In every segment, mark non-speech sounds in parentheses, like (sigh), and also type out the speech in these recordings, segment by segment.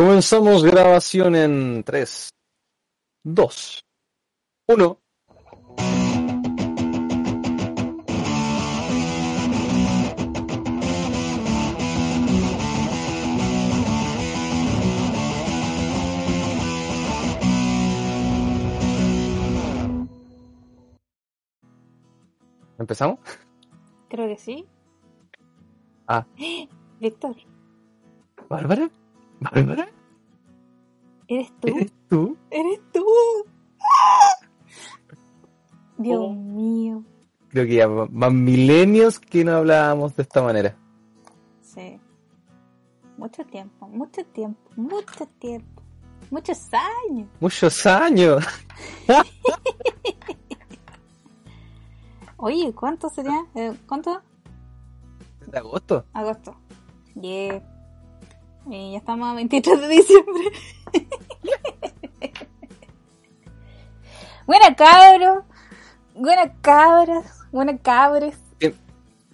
Comenzamos grabación en 3, 2, 1. ¿Empezamos? Creo que sí. Ah. (gasps) Víctor, ¿Bárbara? ¿Bárbara? ¿Eres tú? ¿Eres tú? ¡Eres tú! Dios Oh. mío. Creo que ya van milenios que no hablábamos de esta manera. Sí. Mucho tiempo, mucho tiempo, mucho tiempo. Muchos años. Muchos años. (laughs) Oye, ¿cuánto sería? Eh, ¿Cuánto? De agosto. Agosto. Yeah. Y ya estamos a 23 de diciembre. Buena cabros. Buenas cabras. Buenas cabres.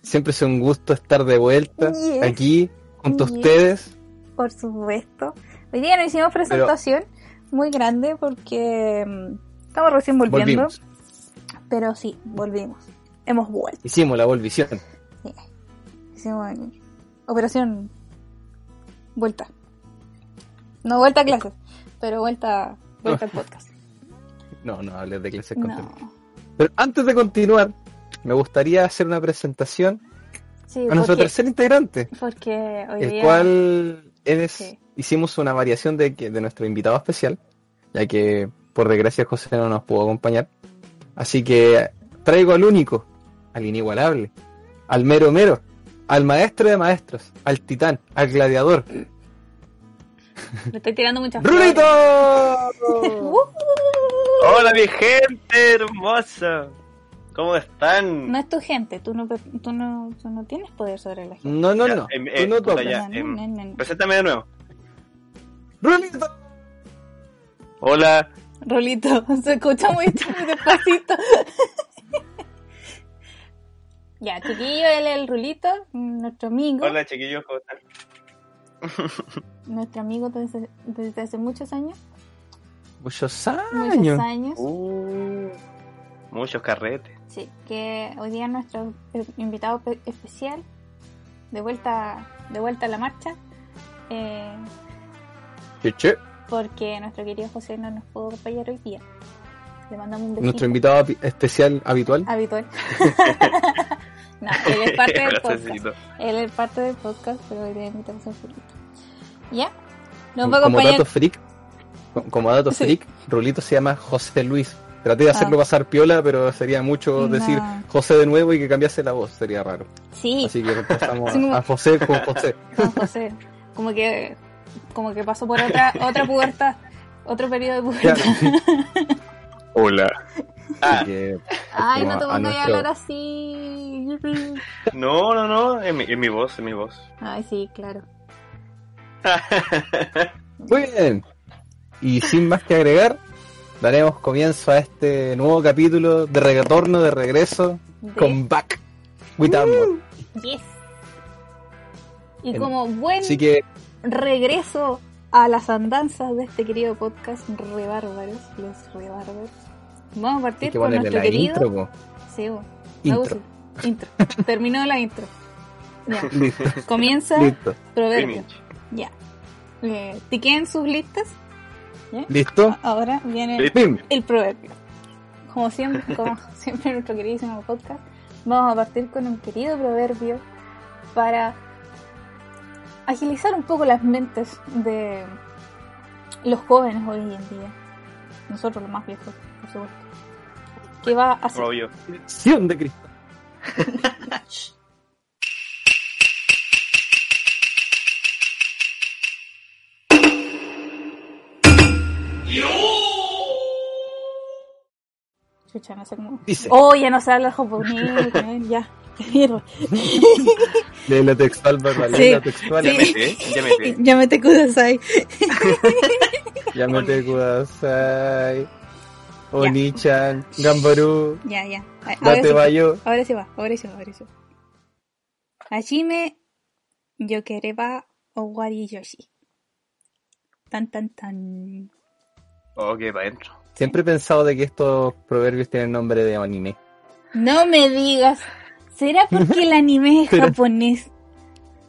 Siempre es un gusto estar de vuelta Yes. aquí junto a ustedes. Por supuesto. Hoy día nos hicimos presentación muy grande porque mm, estamos recién volviendo. Volvimos. Pero sí, volvimos. Hemos vuelto. Hicimos la volvisión. Sí. Hicimos operación vuelta. No vuelta a clases, pero vuelta, vuelta al podcast. (laughs) No, no hables de clases con No. Pero antes de continuar, me gustaría hacer una presentación Sí, a nuestro tercer integrante, porque hoy el día cual es, Sí. hicimos una variación de, que- de nuestro invitado especial, ya que por desgracia José no nos pudo acompañar. Así que traigo al único, al inigualable, al mero mero, al maestro de maestros, al titán, al gladiador. le estoy tirando muchas ¡Rulito! flores. (laughs) Uh, Hola mi gente hermosa. ¿Cómo están? no es tu gente, tú no, tú no, tú no tienes poder sobre la gente. No, no, Ya, no. Tú eh, no puta, tocas. ya. No, no, no, no. Preséntame de nuevo. ¡Rulito! Hola. Rolito, (laughs) se escucha muy, muy despacito. Ya, chiquillo, él es el Rulito, nuestro amigo. Hola chiquillos, ¿cómo están? (laughs) Nuestro amigo desde, desde hace muchos años. Muchos Muchos años. años. Uh, muchos carretes. Sí, que hoy día es nuestro invitado pe- especial. De vuelta, de vuelta a la marcha. eh, Che, che. porque nuestro querido José no nos pudo acompañar hoy día. Le mandamos un besito. Nuestro invitado especial habitual. habitual. (laughs) no, él es parte (laughs) del podcast. Él es parte del podcast, pero hoy día invitamos a Rulito. ¿Ya? Nos va a como dato freak, co- como dato Sí. freak, Rulito se llama José Luis. Traté de hacerlo Ah. pasar piola, pero sería mucho No. decir José de nuevo y que cambiase la voz, sería raro. Sí, Así que Sí, como- a, a José con José. (laughs) Juan José. Como que, como que pasó por otra, otra pubertad, otro periodo de pubertad. (laughs) Hola. Ah, que, Ay, no te pongas a nuestro- hablar así. no, no, no, es mi, es mi voz, es mi voz. Ay, sí, claro. (laughs) Muy bien. Y sin más que agregar, daremos comienzo a este nuevo capítulo de retorno, de regreso, De- con Back with Amor. Yes. Y como buen Así que, regreso a las andanzas de este querido podcast Re Bárbaros, los Re Bárbaros, vamos a partir con nuestro la querido. intro, po. Sí, bo. Intro. Intro. Terminó la intro. Ya. (laughs) Listo, Comienza listo. proverbio. Finish. Ya. Eh, tiqueen sus listas. ¿Listo? Ahora viene Listo. Pim. el proverbio. Como siempre, como (laughs) siempre en nuestro queridísimo podcast, vamos a partir con un querido proverbio para agilizar un poco las mentes de los jóvenes hoy en día. Nosotros los más viejos, por supuesto que va a ser... Obvio. Dirección de. Chucha, no sé cómo. Dice. Oh, ya no se habla japonés, (laughs) ya. Lee la (laughs) textual, Bárbara, sí, la textual. Sí. Llámete, llámete. ¿eh? Llámete Kudasai. (laughs) llámete Kudasai. Oni-chan, Gambaru, Ya, ya. Ahora Date sí, Bayo. ahora sí va, ahora sí va, ahora sí va. Hajime yokereba owari yoshi. Tan tan tan. Ok, para adentro. Siempre he pensado de que estos proverbios tienen nombre de anime. No me digas. ¿Será porque el (laughs) anime es Pero- japonés?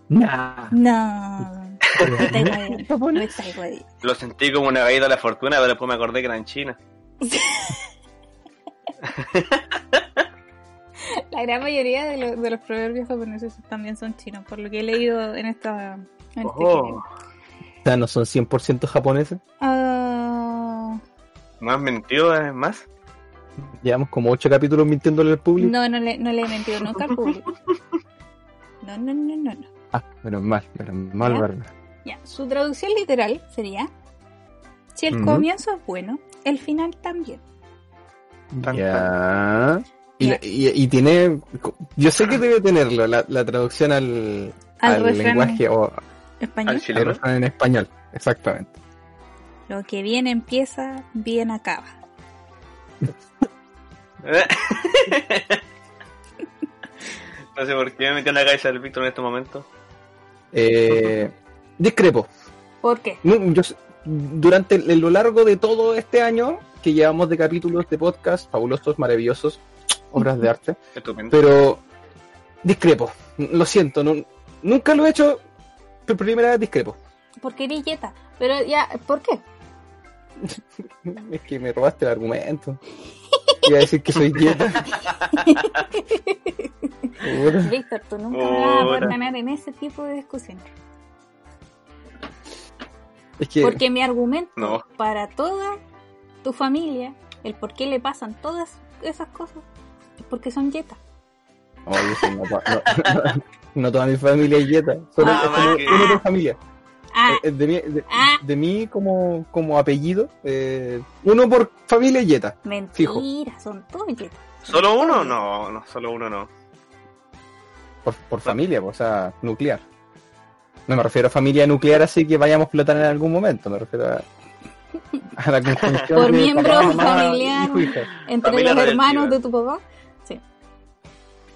Nah. No. (laughs) Guayando. Lo sentí como una caída de la fortuna, pero después me acordé que era en China. (laughs) La gran mayoría de, lo- de los proverbios japoneses también son chinos, por lo que he leído en esta. En este Oh. O sea, no son 100% japoneses. Ah, ¿No has mentido es más? Llevamos como 8 capítulos mintiéndole al público. no, no le, no le he mentido nunca al público. No, no, no, no, no. Ah, menos mal, menos mal, ¿Ya? Bárbara. Ya, su traducción literal sería: Si el comienzo es bueno, el final también. Ya. Y, Ya. y, y tiene. Yo sé que debe tenerlo, la, la traducción al, Al lenguaje o Español. Al chileno. en español. Exactamente. Lo que bien empieza, bien acaba. (laughs) no sé por qué me metí en la cabeza del Víctor en este momento. Eh, discrepo. ¿Por qué? No, yo sé- durante el- lo largo de todo este año que llevamos de capítulos de podcast fabulosos, maravillosos, obras de arte, (laughs) pero discrepo. Lo siento, no- nunca lo he hecho, pero primera vez discrepo. Porque eres yeta. Pero ya, ¿por qué? (laughs) Es que me robaste el argumento. Iba a decir que soy dieta. (laughs) Puta. Víctor, tú nunca me vas a poder ganar en ese tipo de discusión. Es que Porque mi argumento No. para toda tu familia, el por qué le pasan todas esas cosas, es porque son yetas. Oye, sí, no, no- no- no toda mi familia es dieta. Solo Ah, es como vale. uno de familia. Ah, Eh, eh, de, mí, de, Ah. de mí como, como apellido, eh, uno por familia es Yeta. fijo. mentira, son todos yetas. ¿Solo uno? No, no, solo uno no. Por, por familia, o sea, nuclear. No me refiero a familia nuclear así que vayamos a explotar en algún momento, me refiero a, a la (laughs) conjunción Por de miembro papá, mamá, familiar. hijo, hija. Entre Familia los hermanos de tu papá. Sí.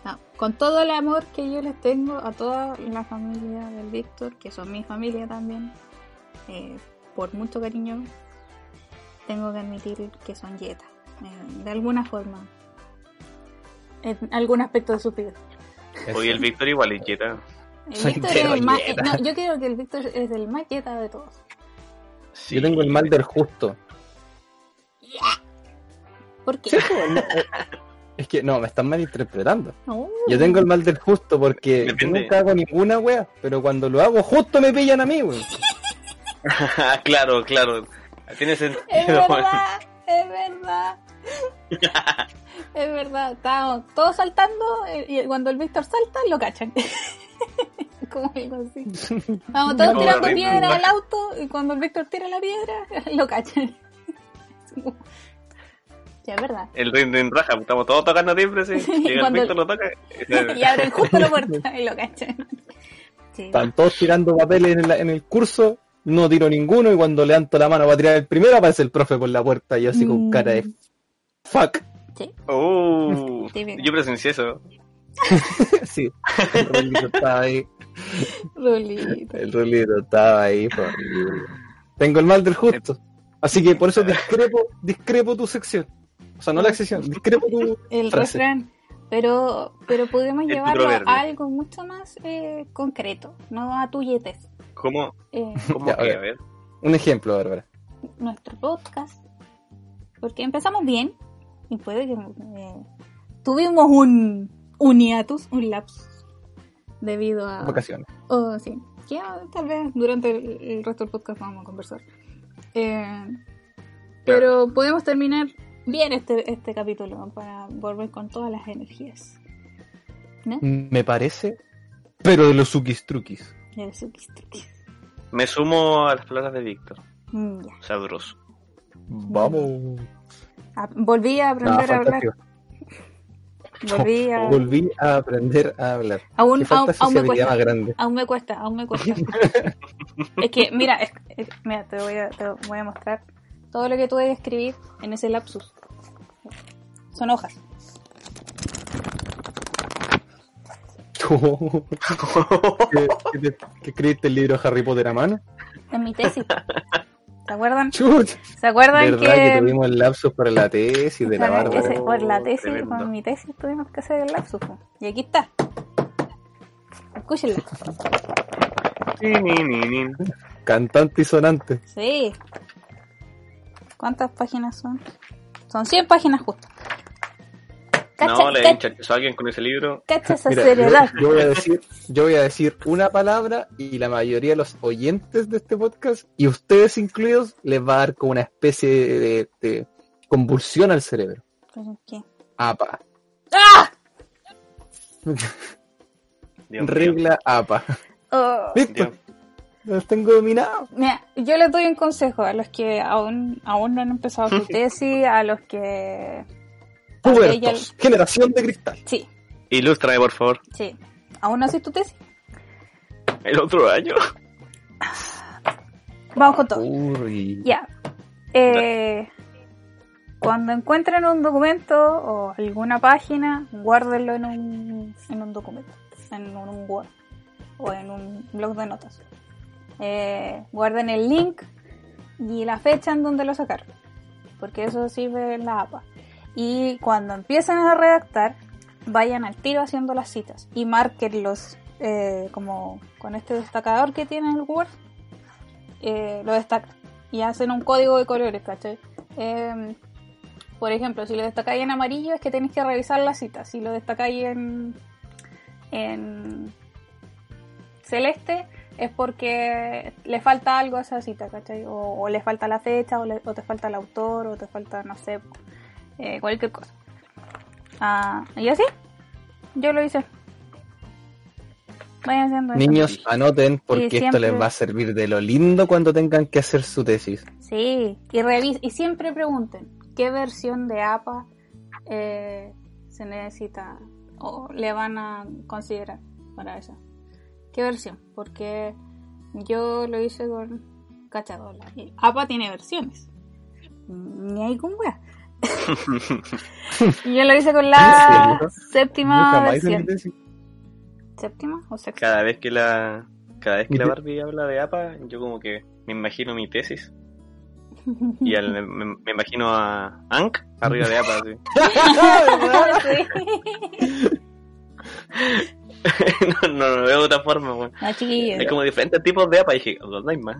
No, con todo el amor que yo les tengo a toda la familia del Víctor, que son mi familia también, eh, por mucho cariño, tengo que admitir que son yetas. eh, de alguna forma. En algún aspecto de su vida. Hoy el Víctor igual es quieta. El Soy Víctor es pero el más, yeta. no, yo creo que el Víctor es el más yeta de todos. Sí. Yo tengo el mal del justo. ¿Por qué? Sí, no, eh, es que no, me están malinterpretando. Yo tengo el mal del justo porque yo Depende. nunca hago ninguna wea, pero cuando lo hago justo me pillan a mí, wey. (laughs) (laughs) claro, claro. Tiene Es (laughs) sentido. verdad, es verdad. Es verdad, estábamos todos saltando eh, y cuando el Víctor salta lo cachan. (laughs) Como algo así. Vamos todos tirando piedra al auto y cuando el Víctor tira la piedra (laughs) lo cachan. (laughs) Ya, es verdad. El ring ring raja, estamos todos tocando timbre, sí. Llega el Víctor, lo toca. Y abren justo la puerta y lo cachan. Sí. Están todos tirando papeles en, la- en el curso, no tiro ninguno y cuando levanto la mano para tirar el primero aparece el profe por la puerta y yo así con Mm. cara de fuck. Sí. Típico. yo presencié eso. (laughs) sí, el rolito estaba ahí, el rolito estaba ahí, horrible. Tengo el mal del justo. Así que por eso discrepo, discrepo tu sección. O sea, no la sección, discrepo tu El frase. refrán. Pero, pero podemos El llevarlo a algo mucho más eh, concreto, no a tuyetes. ¿Cómo? Eh, ¿Cómo Ya, a que? ver. A ver. Un ejemplo, Bárbara. nuestro podcast. Porque empezamos bien y puede que eh, tuvimos un, un hiatus, un lapsus, debido a... Vacaciones. Oh, sí. Que ah, tal vez durante el, el resto del podcast vamos a conversar. Eh, pero podemos terminar bien este, este capítulo para volver con todas las energías. ¿No? Me parece, pero de los suquis truquis. El suquis truquis. Me sumo a las palabras de Víctor. Mm. Sabroso. Vamos. A- volví a No, aprender a hablar. (laughs) Volví a... (laughs) Volví a aprender a hablar. Aún, aún, aún me cuesta. grande. Aún me cuesta, aún me cuesta. (laughs) es que, mira, es- es- mira, te voy, a, te voy a mostrar todo lo que tuve que escribir en ese lapsus. Son hojas. ¿Qué, qué escribiste el libro Harry Potter a mano? En mi tesis. ¿Se acuerdan? Chut. ¿Se acuerdan ¿Verdad que, que, tuvimos el lapsus para la tesis de la barba? ese- por la tesis, tremendo. por mi tesis tuvimos que hacer el lapsus. Y aquí está. Escúchenla. Cantante y sonante. Sí. ¿Cuántas páginas son? Son 100 páginas justo. Cacha, No, le ca- hinchachó a alguien con ese libro. cacha esa Mira, seriedad. yo, yo voy a decir, yo voy a decir una palabra y la mayoría de los oyentes de este podcast, y ustedes incluidos, les va a dar como una especie de, de convulsión al cerebro. ¿Qué? APA. ¡Ah! Regla APA. Oh. Listo. Los tengo dominados. Mira, yo les doy un consejo a los que aún, aún no han empezado su (laughs) tesis, a los que... Pubertos. Generación de cristal. Sí, Ilústrame, por favor. sí. ¿Aún no haces tu tesis? El otro año. Vamos con todo. Uy. Ya. Eh, cuando encuentren un documento o alguna página, guárdenlo en un, en un documento, en un Word o en un blog de notas. Eh, guarden el link y la fecha en donde lo sacaron, porque eso sirve en la APA. Y cuando empiecen a redactar, vayan al tiro haciendo las citas y márquenlos eh, como con este destacador que tiene el Word eh, lo destacan y hacen un código de colores, ¿cachai? Eh, por ejemplo, si lo destacáis en amarillo es que tenéis que revisar la cita. Si lo destacáis en, en celeste es porque le falta algo a esa cita, ¿cachai? O, le falta la fecha, o, o te falta el autor, o te falta, no sé, eh, cualquier cosa. Ah, y así, yo lo hice. Vayan haciendo eso. Niños, anoten porque esto les va a servir de lo lindo cuando tengan que hacer su tesis. Sí, y, revis y siempre pregunten qué versión de APA eh, se necesita o le van a considerar para eso. ¿Qué versión? Porque yo lo hice con cachadola. Y APA tiene versiones. Ni hay con wea. (laughs) Y yo lo hice con la séptima versión. ¿Séptima o sexta? Cada vez que la cada vez que la Barbie habla de APA, yo como que me imagino mi tesis. (laughs) Y al- me, imagino a Ank arriba de APA. así. Sí. (laughs) no, no lo veo de otra forma. No. Hay como diferentes tipos de APA y dije, ¿dónde hay más?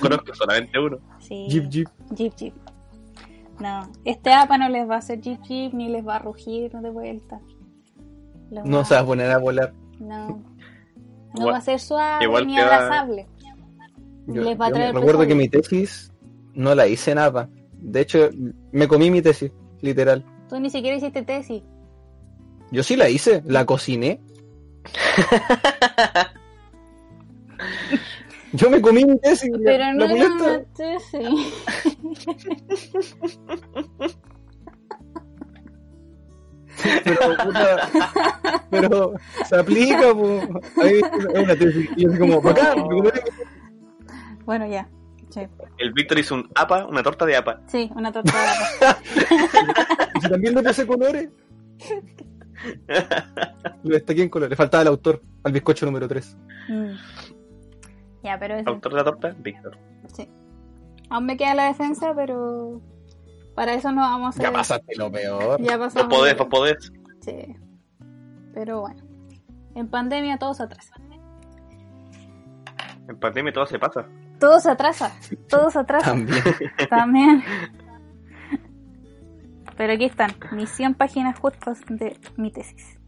Conozco solamente uno. Sí. Jeep, jeep. Jeep Jeep. No, este APA no les va a hacer Jeep Jeep ni les va a rugir de vuelta. Les No va- se va a poner a volar. No. (laughs) No Igual- va a ser suave igual ni va- abrazable. Yo, Les va a yo traer recuerdo que mi tesis no la hice en APA. De hecho, me comí mi tesis, literal. Tú ni siquiera hiciste tesis. Yo sí la hice, la cociné. (laughs) Yo me comí mi tesis. Pero la no era una tesis. Pero, puta, pero se aplica, po. Ahí es una tesis. Y así como, bacán. (laughs) Bueno, ya. Sí, El Víctor hizo un APA, una torta de APA. sí una torta de APA. (laughs) Y si también le puse colores. (laughs) Lo destaqué en colores. Le faltaba el autor, al bizcocho número 3. Mm. Ya, pero eso. Autor de la torta, Víctor. Sí. Aún me queda la defensa, pero para eso no vamos a hacer. Ya pasaste lo peor. Ya Vos pasamos. podés, vos podés. Sí. Pero bueno. En pandemia todo se atrasa. En pandemia todo se pasa. Todo se atrasa. Todo se atrasa. También. (laughs) También. Pero aquí están, mis 100 páginas justas de mi tesis.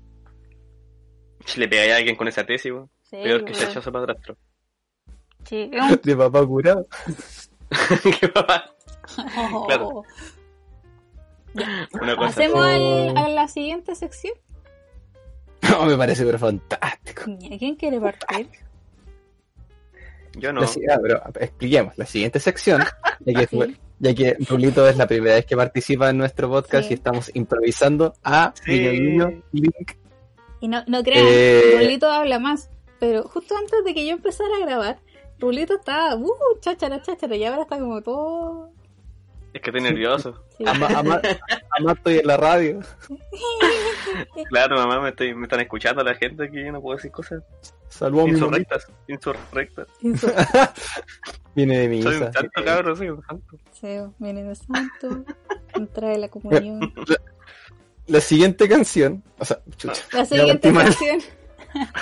Si le pegáis a alguien con esa tesis, weón. Sí, Peor que pero- chachazo para atrás. Sí, un- De papá curado. (laughs) Qué papá. Claro. Una cosa. Hacemos Oh. a la siguiente sección. No, (laughs) me parece pero fantástico. ¿Quién quiere partir? (laughs) Yo no. La ah, pero expliquemos. La siguiente sección, ya que Sí. Ya que Rulito es la primera vez que participa en nuestro podcast Sí. y estamos improvisando a Sí. guiño, guiño, link. Y no, no crean, Eh. Rulito habla más. Pero justo antes de que yo empezara a grabar, Rulito estaba, uh, cháchara, cháchara, y ahora está como todo. Es que estoy nervioso. Sí. Ama, ama, ama estoy en la radio. (laughs) Claro, mamá, me, estoy, me están escuchando la gente aquí, yo no puedo decir cosas Saludos insurrectas. Insurrectas. Eso. Viene de mi Soy hija. un santo, cabrón, soy un santo. Sí, viene el santo, trae la comunión. La siguiente canción, o sea, chucha, La siguiente mal. canción.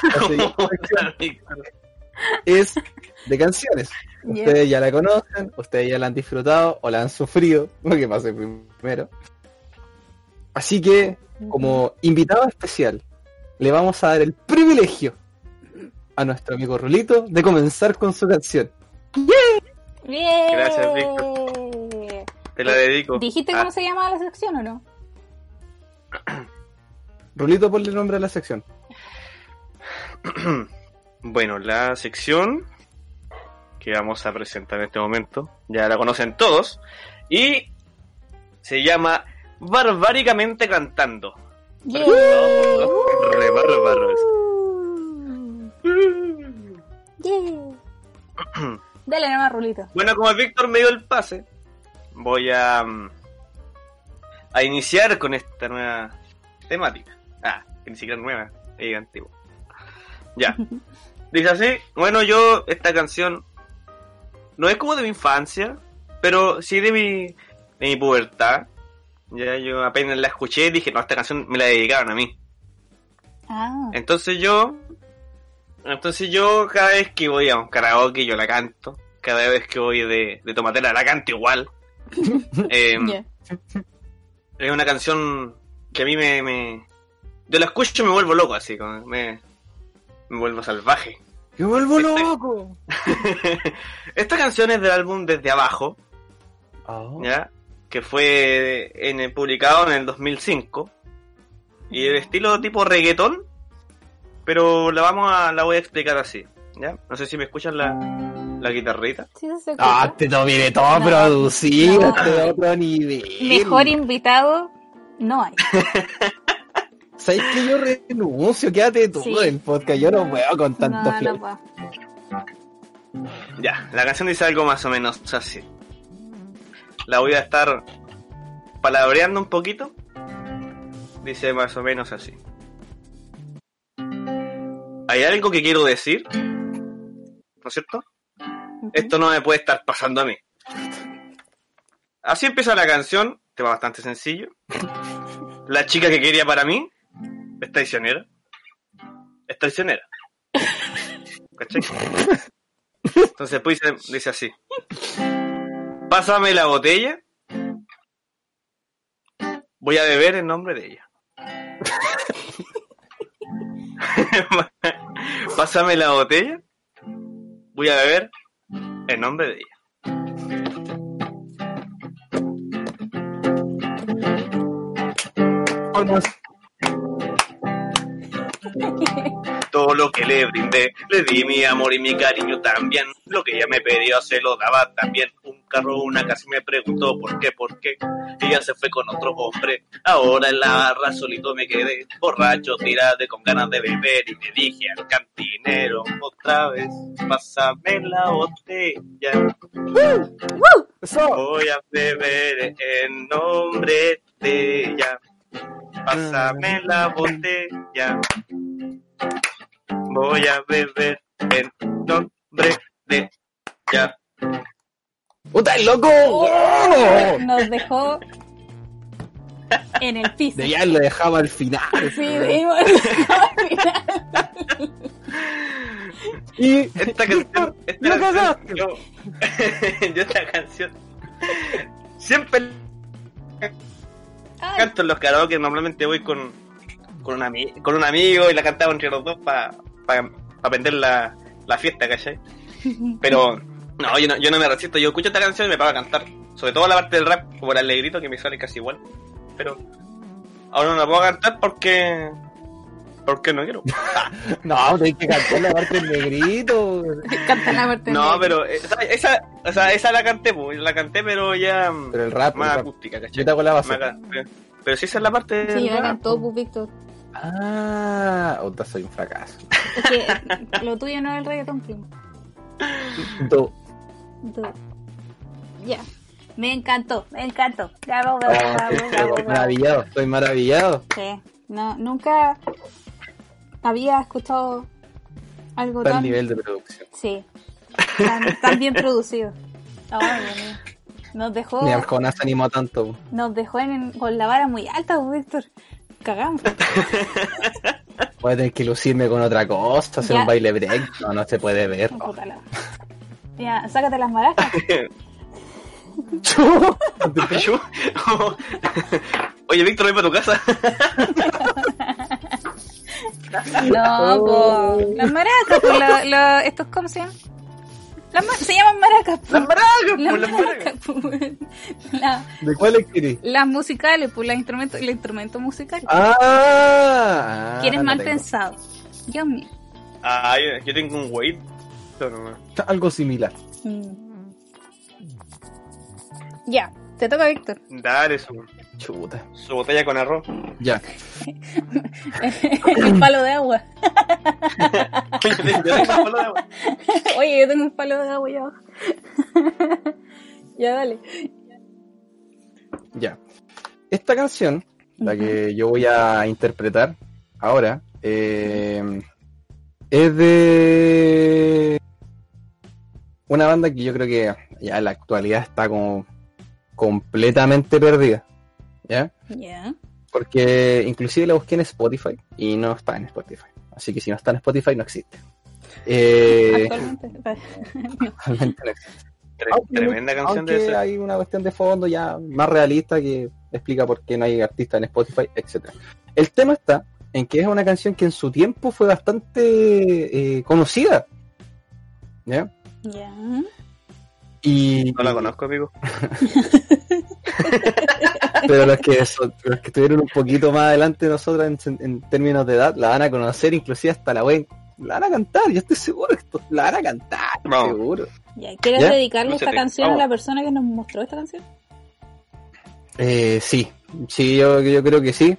la siguiente (laughs) (laughs) es de canciones. (laughs) Ya. Ustedes ya la conocen, ustedes ya la han disfrutado o la han sufrido, (laughs) lo que pase primero. Así que, como invitado especial, le vamos a dar el privilegio a nuestro amigo Rulito de comenzar con su canción. Bien. Gracias, Te la dedico. ¿Dijiste Ah, cómo se llamaba la sección o no? Rulito, ponle el nombre a la sección. (clears throat) Bueno, la sección que vamos a presentar en este momento, ya la conocen todos, y se llama Barbáricamente Cantando. Yeah. Re bárbaros. Yeah. Dale nomás, Rulito. Bueno, como Víctor me dio el pase, voy a, mm, a iniciar con esta nueva temática. Ah, que ni siquiera es nueva, es antigua. Ya. (laughs) Dice así, bueno, yo, esta canción no es como de mi infancia, pero sí de mi, de mi pubertad. Ya, yo apenas la escuché y dije, no, esta canción me la dedicaron a mí. Ah, Entonces yo, entonces yo cada vez que voy a un karaoke yo la canto, cada vez que voy de, de tomatera la canto igual. (laughs) Eh. Es una canción que a mí me, me, yo la escucho y me vuelvo loco así, como me, me vuelvo salvaje. ¡Me vuelvo Este- loco! (laughs) Esta canción es del álbum Desde Abajo, Oh. ¿ya? Que fue en el, publicado en el 2005. Y el estilo tipo reggaetón, pero la vamos a, la voy a explicar así, ¿ya? No sé si me escuchan la, la guitarrita. Sí, se escucha. Ah, te lo viene todo No. producido, No. este de otro nivel. Mejor invitado no hay. (laughs) ¿Sabes que yo renuncio? Quédate tú Sí. en podcast. Yo no puedo con tanto No. Ya, la canción dice algo más o menos así. La voy a estar palabreando un poquito. Dice más o menos así. Hay algo que quiero decir, ¿no es cierto? Esto no me puede estar pasando a mí. Así empieza la canción, tema bastante sencillo. La chica que quería para mí es traicionera. Es traicionera. ¿Cachai? Entonces pues dice, así. Pásame la botella. Voy a beber en nombre de ella. (laughs) Pásame la botella. Voy a beber en nombre de ella. (laughs) Todo lo que le brindé, le di mi amor y mi cariño también. Lo que ella me pedía se lo daba también. Un carro, una casa y me preguntó por qué, por qué. Ella se fue con otro hombre. Ahora en la barra solito me quedé. Borracho, tirado con ganas de beber. Y le dije al cantinero otra vez, pásame la botella. Voy a beber en nombre de ella. Pásame la botella. Voy a beber en nombre de ella. ¡Puta, el loco! ¡Oh! Nos dejó en el piso. De ya lo dejaba al final. Sí, debimos al final. Y Esta canción, (laughs) esta ¡Lo canción, yo, (laughs) yo esta canción siempre Ay, canto en los karaoke, normalmente voy con, con, un, ami- con un amigo y la cantamos entre los dos para aprender la, la fiesta, ¿cachai? Pero no yo, no, yo no me resisto, yo escucho esta canción y me pago a cantar. Sobre todo la parte del rap, como el alegrito, que me sale casi igual. Pero ahora no la puedo cantar porque ¿Por qué no quiero? (laughs) No, tenés que cantar la parte del negrito. (laughs) Canta la parte No, pero esa, esa, o sea, esa la canté, pues, la canté, pero ya Pero el rap, más el rap. acústica, Yo ¿cachai? te hago la base. pero, pero si esa es la parte Sí, del ya rap, cantó, pues, Víctor. Ah, otra soy un fracaso. Es que lo tuyo no es el reggaetón, primo. Do. Tú. Ya. Me encantó, me encantó. Bravo, Oh, bravo, bravo, bravo, estoy bravo. maravillado, estoy maravillado. Sí. No, nunca había escuchado algo Tal tan... nivel de producción. Sí. Tan, tan bien producido. Ay, Dios. Nos dejó, Ni Arjona se animó tanto. nos dejó en, con la vara muy alta, pues, Víctor. Cagamos. (laughs) Voy a tener que lucirme con otra cosa, hacer Ya. un baile break. No, no se puede ver. (laughs) Ya, sácate las maracas. (laughs) Oye, Víctor, ven para tu casa. No, po. Las maracas, estos, ¿cómo se llaman? Las se llaman maracas. Las maracas, Las maracas. La- ¿De cuáles querés? las musicales, pues, el instrumento musical. Ah, que eres no mal tengo. pensado. Dios mío. Ah, yo, yo tengo un weight. Algo similar. Mm. Ya, te toca, Víctor. Dale su, Chuta. su botella con arroz. Ya. (laughs) un palo de agua. (laughs) Oye, yo tengo un palo de agua ya abajo. ya, dale. Ya. Esta canción, la que yo voy a interpretar ahora, eh, es de una banda que yo creo que ya en la actualidad está como completamente perdida. ¿Ya? Porque inclusive la busqué en Spotify y no está en Spotify. Así que si no está en Spotify no existe. Eh, Actualmente. (laughs) no existe. Aunque- Tremenda canción aunque de esa. hay una cuestión de fondo ya más realista que explica por qué no hay artistas en Spotify, etcétera. El tema está en que es una canción que en su tiempo fue bastante eh, conocida. ¿Ya? Ya. Y, No la conozco, amigo. (laughs) (laughs) pero los que, son- los que estuvieron un poquito más adelante de nosotros en, en términos de edad, la van a conocer, inclusive hasta la web. La van a cantar, yo estoy seguro que esto, la van a cantar, Vamos. seguro. ya. ¿Quieres ¿Ya? dedicarle esta canción a la persona que nos mostró esta canción? Eh, sí, sí, yo, yo creo que sí.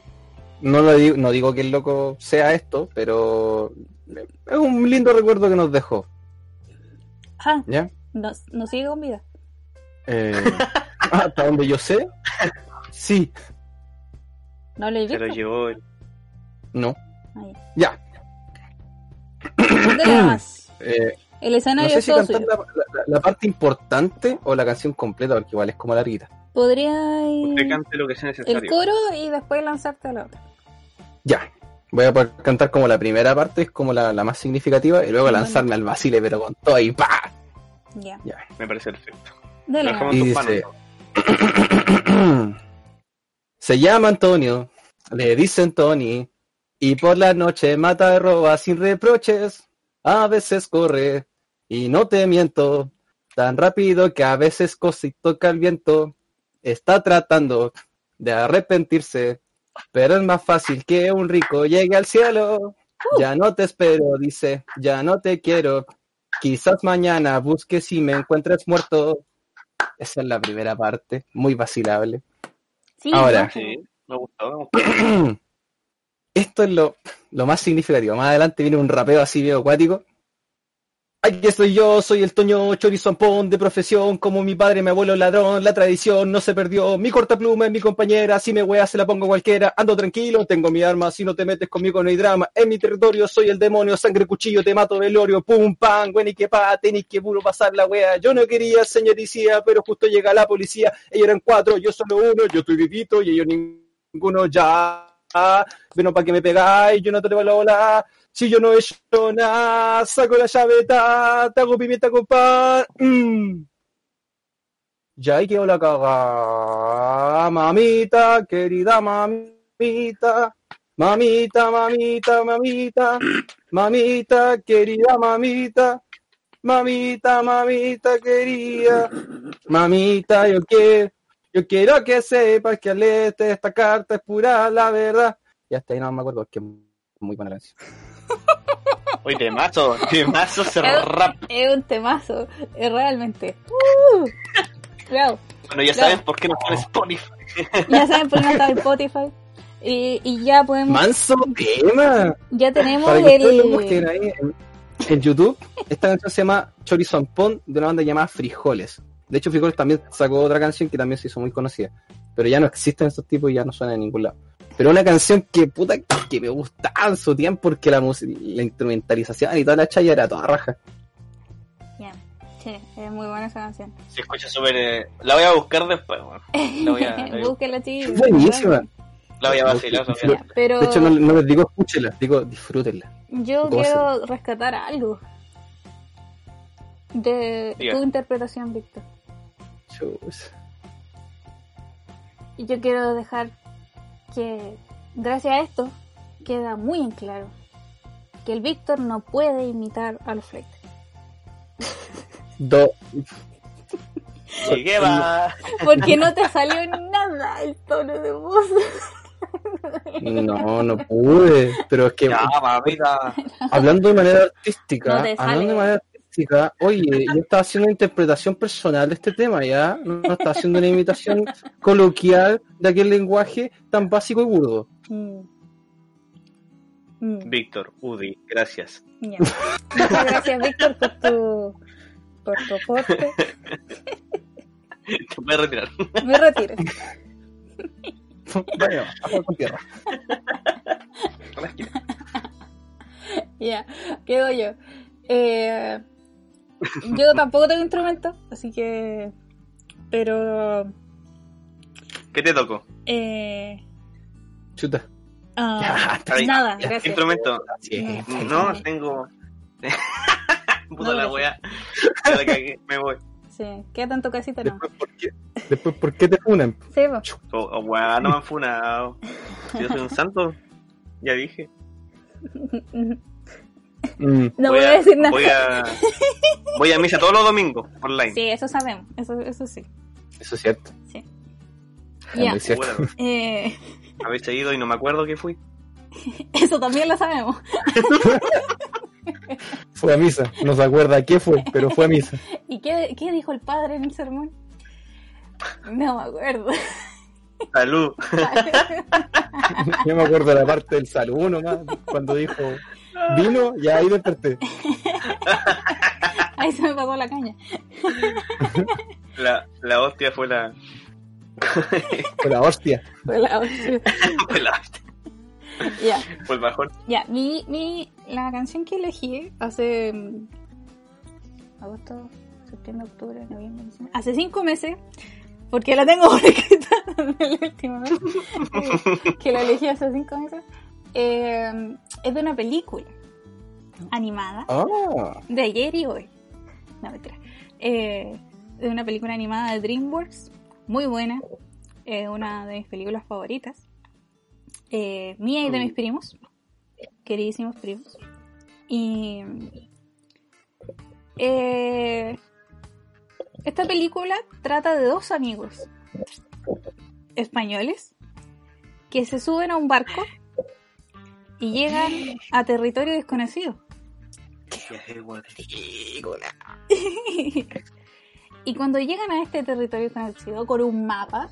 No, lo digo, no digo que el loco sea esto, pero es un lindo recuerdo que nos dejó, Ah, ¿ya? nos, nos sigue con vida. Eh, (laughs) hasta donde yo sé, sí, ¿No lo he Se lo visto? llevó. el- no, Ahí. ya. Dale (clears throat) más. Eh, El no escenario sé es si todo cantar la, la- la parte importante o la canción completa, porque igual es como larguita. Podría Usted cante lo que sea el necesario. coro y después lanzarte a la otra. Ya, voy a poder cantar como la primera parte, es como la, la más significativa, y luego Bueno. lanzarme al vacile, pero con todo y pa. Ya. Me parece perfecto. Dale Lo dejamos Y tus dice- manos. (clears throat) Se llama Antonio, le dicen Tony, y por la noche mata y roba sin reproches. A veces corre, y no te miento, tan rápido que a veces cosi toca el viento. Está tratando de arrepentirse, pero es más fácil que un rico llegue al cielo. Ya no te espero, dice, ya no te quiero. Quizás mañana busques y me encuentres muerto. Esa es la primera parte, muy vacilable. Sí, Ahora. Sí, me gustó. me gustó. (clears throat) Esto es lo, lo más significativo. Más adelante viene un rapeo así medio acuático. Aquí estoy yo, soy el Toño Chorizampón de profesión, como mi padre, mi abuelo ladrón, la tradición no se perdió, mi corta pluma es mi compañera, si me weas se la pongo cualquiera, ando tranquilo, tengo mi arma, si no te metes conmigo no hay drama, en mi territorio soy el demonio, sangre cuchillo, te mato velorio, pum pam, güey ni que pa, tenis que puro pasar la wea, yo no quería señoricía, pero justo llega la policía, ellos eran cuatro, yo solo uno, yo estoy vivito y ellos ninguno. Ya, bueno, para que me pegáis, yo no te voy a volar. Si yo no he hecho nada, saco la llaveta, te hago pimienta con pan. Mm. Ya ahí quedó la cagada, mamita, querida mamita. Mamita, mamita, mamita. Mamita, querida mamita. Mamita, mamita, querida. Mamita, yo quiero, yo quiero que sepas que al este esta carta es pura la verdad. Y hasta ahí no me acuerdo, que muy buena canción. Oye, temazo, temazo se Es- rap. Es un temazo, es realmente. ¡Uh! Claro, Bueno, ya saben por qué no ponen Spotify. ya saben por qué no está en Spotify. Y, y ya podemos, ¡Manso tema! ya tenemos Para que el. ahí en, en YouTube, esta canción se llama Chorizo Pon de una banda llamada Frijoles. De hecho, Frijoles también sacó otra canción que también se hizo muy conocida. Pero ya no existen estos tipos y ya no suena en ningún lado. Pero una canción que puta que me gustaba en su tiempo porque la, la instrumentalización y toda la chaya era toda raja. Ya, sí, es muy buena esa canción. Se escucha súper. eh, La voy a buscar después, weón. La voy a, la voy a- (laughs) Búsquenla, chicos. Buenísima. la voy a vacilar. Pero De hecho, no, no les digo escúchela, digo disfrútenla. yo ¿cómo quiero rescatar algo de Diga. tu interpretación, Víctor. Chus. Y yo quiero dejar que, gracias a esto, queda muy en claro que el Víctor no puede imitar a los Fleck. Do- ¿Y qué va? Porque no te salió nada el tono de voz. No, no pude. Pero es que Ya, mamita. hablando de manera artística, No te hablando de manera artística, oye, yo estaba haciendo una interpretación personal de este tema, ¿ya? No estaba haciendo una imitación coloquial de aquel lenguaje tan básico y burdo. Mm. Mm, Víctor, Udi, gracias. Muchas gracias, Víctor, por tu, por tu aporte. (laughs) Te puedes retirar. Me retiro. Vaya, con tierra. Ya, quedo yo. Eh, yo tampoco tengo instrumento, así que. Pero. ¿Qué te tocó? Eh, Chuta. ah, Ya, está bien. nada, ¿Qué gracias. instrumento? Sí. No, tengo. (laughs) Puta No, la cagué, me voy. Sí, quédate en tu casita, no. Después, ¿por qué? Después, ¿por qué te funan? Sí, po. Oh, oh, weá, no me han funado. Yo soy un santo. Ya dije. (laughs) Mm, No voy, a decir nada. Voy a, voy a misa todos los domingos, online. Sí, eso sabemos, eso, eso sí. eso es cierto. Sí. Es Ya, muy cierto. Bueno, eh, (laughs) habéis ido y no me acuerdo que fui. (laughs) eso también lo sabemos. (laughs) Fue a misa. No se acuerda qué fue, pero fue a misa. ¿Y qué, qué dijo el padre en el sermón? No me acuerdo. Salud. Yo me acuerdo de la parte del saludo nomás, cuando dijo vino, ya ahí desperté. Ahí se me pasó la caña. La, la hostia fue la. Fue la hostia. Fue la hostia. Fue la hostia. Ya, Fue el bajón. ya. Mi, mi, la canción que elegí hace. mm, agosto, septiembre, octubre, noviembre, diciembre. Hace cinco meses. Porque la tengo por (laughs) escrita desde la última vez. eh, que la elegí hace cinco meses. Eh, es de una película animada. Ah, de ayer y hoy. No, mentira. Eh, de una película animada de DreamWorks, muy buena. Es una de mis películas favoritas. Eh, mía y de mis primos, queridísimos primos. Y eh, esta película trata de dos amigos españoles que se suben a un barco y llegan a territorio desconocido. (laughs) y cuando llegan a este territorio desconocido con un mapa,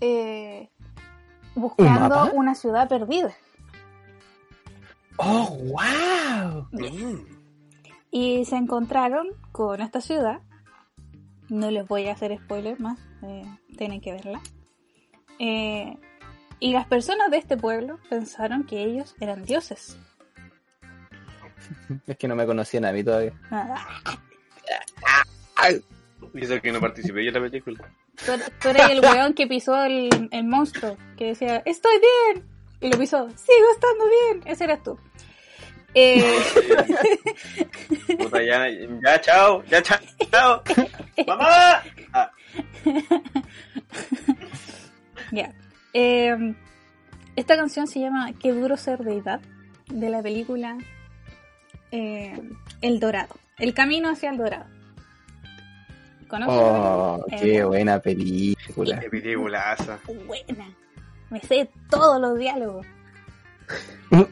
eh, buscando mapa? una ciudad perdida. oh, wow. Y se encontraron con esta ciudad. No les voy a hacer spoiler más, eh, tienen que verla. Eh, y las personas de este pueblo pensaron que ellos eran dioses. Es que no me conocían a mí todavía. Nada. Dice que no participé yo en la película. Tú, eres- tú eres el weón que pisó el, el monstruo, que decía, estoy bien. Y lo pisó, sigo estando bien. Ese eras tú. Eh, (laughs) Puta, ya, ya, chao, ya, chao, chao. (laughs) ¡Mamá! Ah, ya. Eh, esta canción se llama Qué duro ser deidad, de la película eh, El Dorado. El camino hacia el Dorado. ¿Conoces? Oh, Eh, qué buena película. qué peliculaza. Buena. Me sé todos los diálogos. (laughs)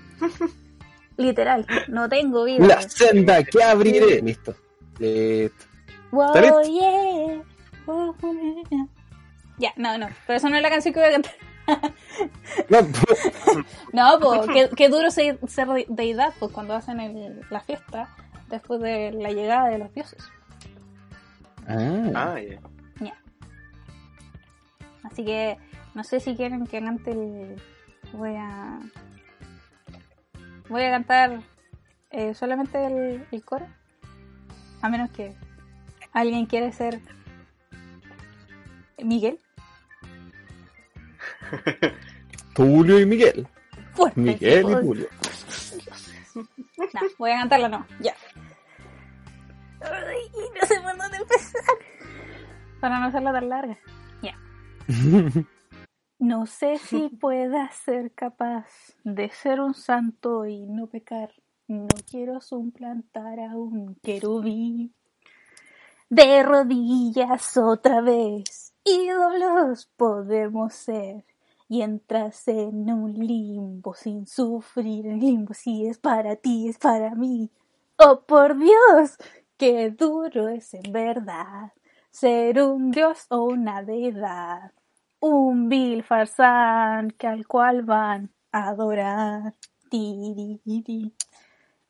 Literal, no tengo vida. La senda que abriré. Listo. Listo. Wow, ¿Está listo? yeah. Oh, yeah. Ya, no, no, pero esa no es la canción que voy a cantar. (laughs) No, pu- No, pues, qué, qué duro ser, ser de- deidad, pues, cuando hacen el- la fiesta después de la llegada de los dioses. Ah, Ah, ya. Ya. Así que, no sé si quieren que cante el... Voy a... Voy a cantar eh, solamente el, el coro. A menos que alguien quiere ser Miguel. Tulio y Miguel. Fuerte, Miguel y Tulio. No, voy a cantarla no. Ya. Ay, no sé por dónde empezar. Para no hacerla tan larga. Ya. (laughs) No sé si pueda ser capaz de ser un santo y no pecar. No quiero suplantar a un querubín. De rodillas otra vez, ídolos podemos ser. Y entras en un limbo sin sufrir. El limbo si es para ti, es para mí. Oh por Dios, qué duro es en verdad ser un dios o una deidad. Un vil farsán que al cual van a adorar.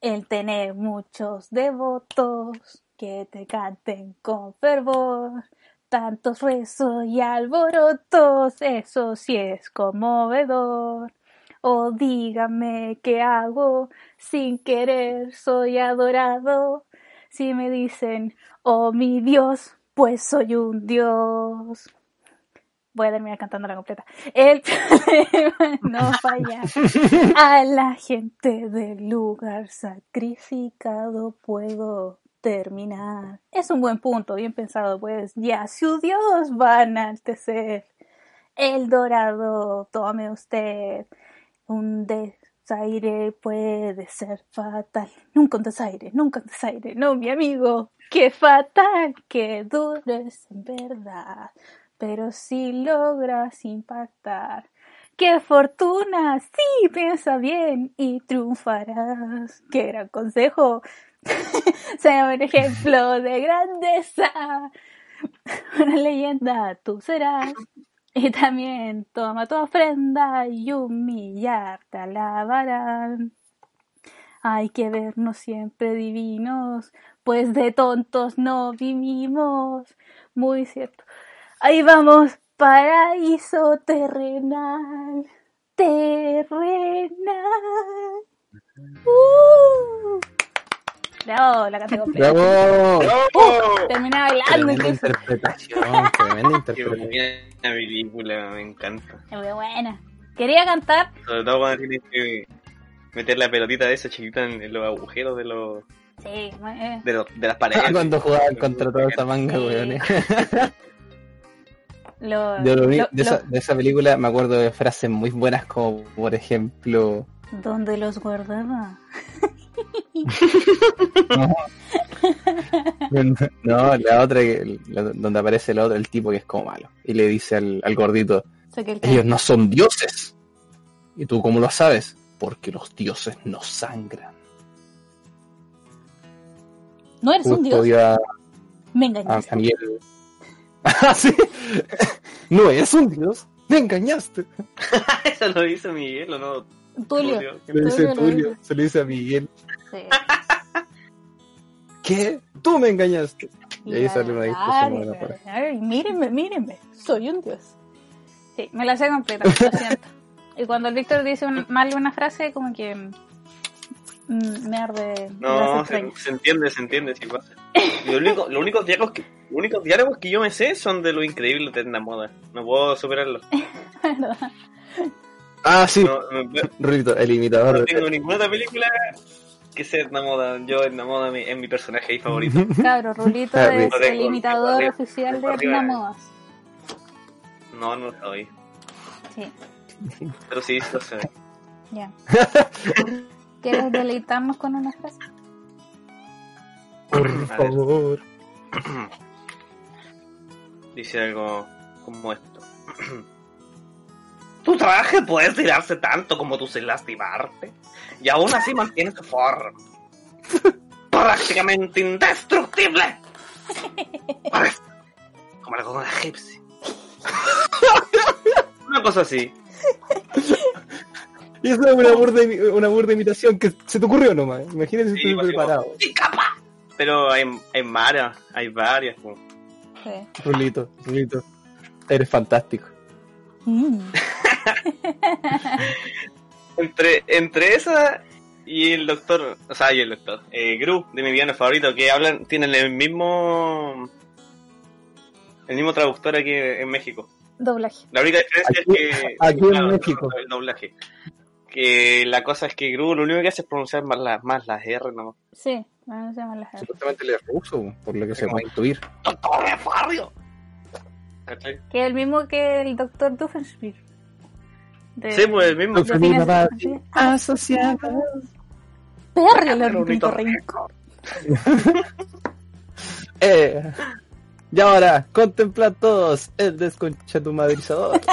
El tener muchos devotos que te canten con fervor. Tantos rezos y alborotos, eso sí es conmovedor. O dígame qué hago, sin querer soy adorado. Si me dicen, oh mi Dios, pues soy un Dios. Voy a terminar cantando la completa. El (laughs) problema no falla. A la gente del lugar sacrificado puedo terminar. Es un buen punto, bien pensado, pues ya su Dios va a enaltecer. El dorado, tome usted. Un desaire puede ser fatal. Nunca un desaire, nunca un desaire. No, mi amigo, qué fatal, qué duro es en verdad. Pero si logras impactar, ¡Qué fortuna! Sí, piensa bien y triunfarás. ¡Qué gran consejo! (laughs) sea un ejemplo de grandeza. Una leyenda tú serás. Y también toma tu ofrenda y humillar te alabarán. Hay que vernos siempre divinos, pues de tontos no vivimos. Muy cierto. Ahí vamos, paraíso terrenal. Terrenal. Uh. Bravo, la completa. ¡Bravo! Uh, terminé bailando Tremenda interpretación, (laughs) tremenda Qué interpretación. buena película, me encanta. Es muy buena. Quería cantar. Sobre todo cuando tienes que meter la pelotita de esa chiquita en, en los agujeros de los Sí, eh, de, los, de las paredes. Cuando jugaban contra toda esa manga, Sí. weón. (laughs) lo, Yo lo vi- lo- de, esa, lo- de esa película me acuerdo de frases muy buenas como, por ejemplo... ¿Dónde los guardaba? (laughs) No, la otra, la- donde aparece el otro, el tipo que es como malo. Y le dice al, al gordito, el ellos no son dioses. ¿Y tú cómo lo sabes? Porque los dioses no sangran. no eres un dios. vio a, Me a, engañaste. a Miguel. (laughs) Ah, sí. (laughs) No eres un dios. Me engañaste. Eso lo hizo Miguel, ¿o no? Tulio. Tulio. Le dice Tulio se lo dice a Miguel. Sí. ¿Qué? Tú me engañaste. Y ahí sale una discusión Ay, ay, mírenme, mírenme. Soy un dios. Sí, me la sé completa, lo siento. (laughs) Y cuando el Víctor dice un- mal una frase, como que mm, me arde No, se, se entiende, se entiende, sí pasa. Lo único, los únicos diálogos que, los únicos diálogos que yo me sé son de lo increíble de la moda. No puedo superarlo. (laughs) ¿Verdad? Ah, sí. No, no- no Rulito, el imitador. tengo ninguna otra película que sea de moda. Yo en la moda mi- es mi personaje ahí favorito. (laughs) Cabro, Rulito Ah, es no el imitador arriba- oficial de arriba. Namodas. No, no lo soy. Sí, Pero sí, lo soy. ya. (laughs) ¿Quieres deleitarnos con una frase? Por favor. (clears throat) Dice algo como esto. (clears throat) Tu traje puede estirarse tanto como tú sin lastimarte. Y aún así mantiene su forma. (laughs) Prácticamente indestructible. Parece como la corona egipcia. (laughs) Una cosa así. Y eso es una burda, una burda imitación que se te ocurrió nomás. Imagínate si Sí, como, preparado. "Sí, capa". Pero hay, hay varias, hay varias. Sí. Rulito, Rulito. Eres fantástico. Mm. (laughs) Entre, entre esa y el doctor, o sea, y el doctor, eh, Gru, de mi villano favorito, que hablan, tienen el mismo, el mismo traductor aquí en México. Doblaje. La única diferencia Aquí- es que, aquí en México. el doblaje. Que la cosa es que Gru lo único que hace es pronunciar más las, más las R, ¿no? Sí, llaman las R. Supuestamente él es ruso, por lo que se puede intuir. ¡Doctor Refario! ¿Cachai? Que es el mismo que el doctor Doofenshmirtz. De- Sí, pues el mismo. de fines- papá. sí. Asociado. Perry, el Ornitorrinco. (laughs) Eh. Y ahora, contemplan todos el desconchatumadrizador. (laughs)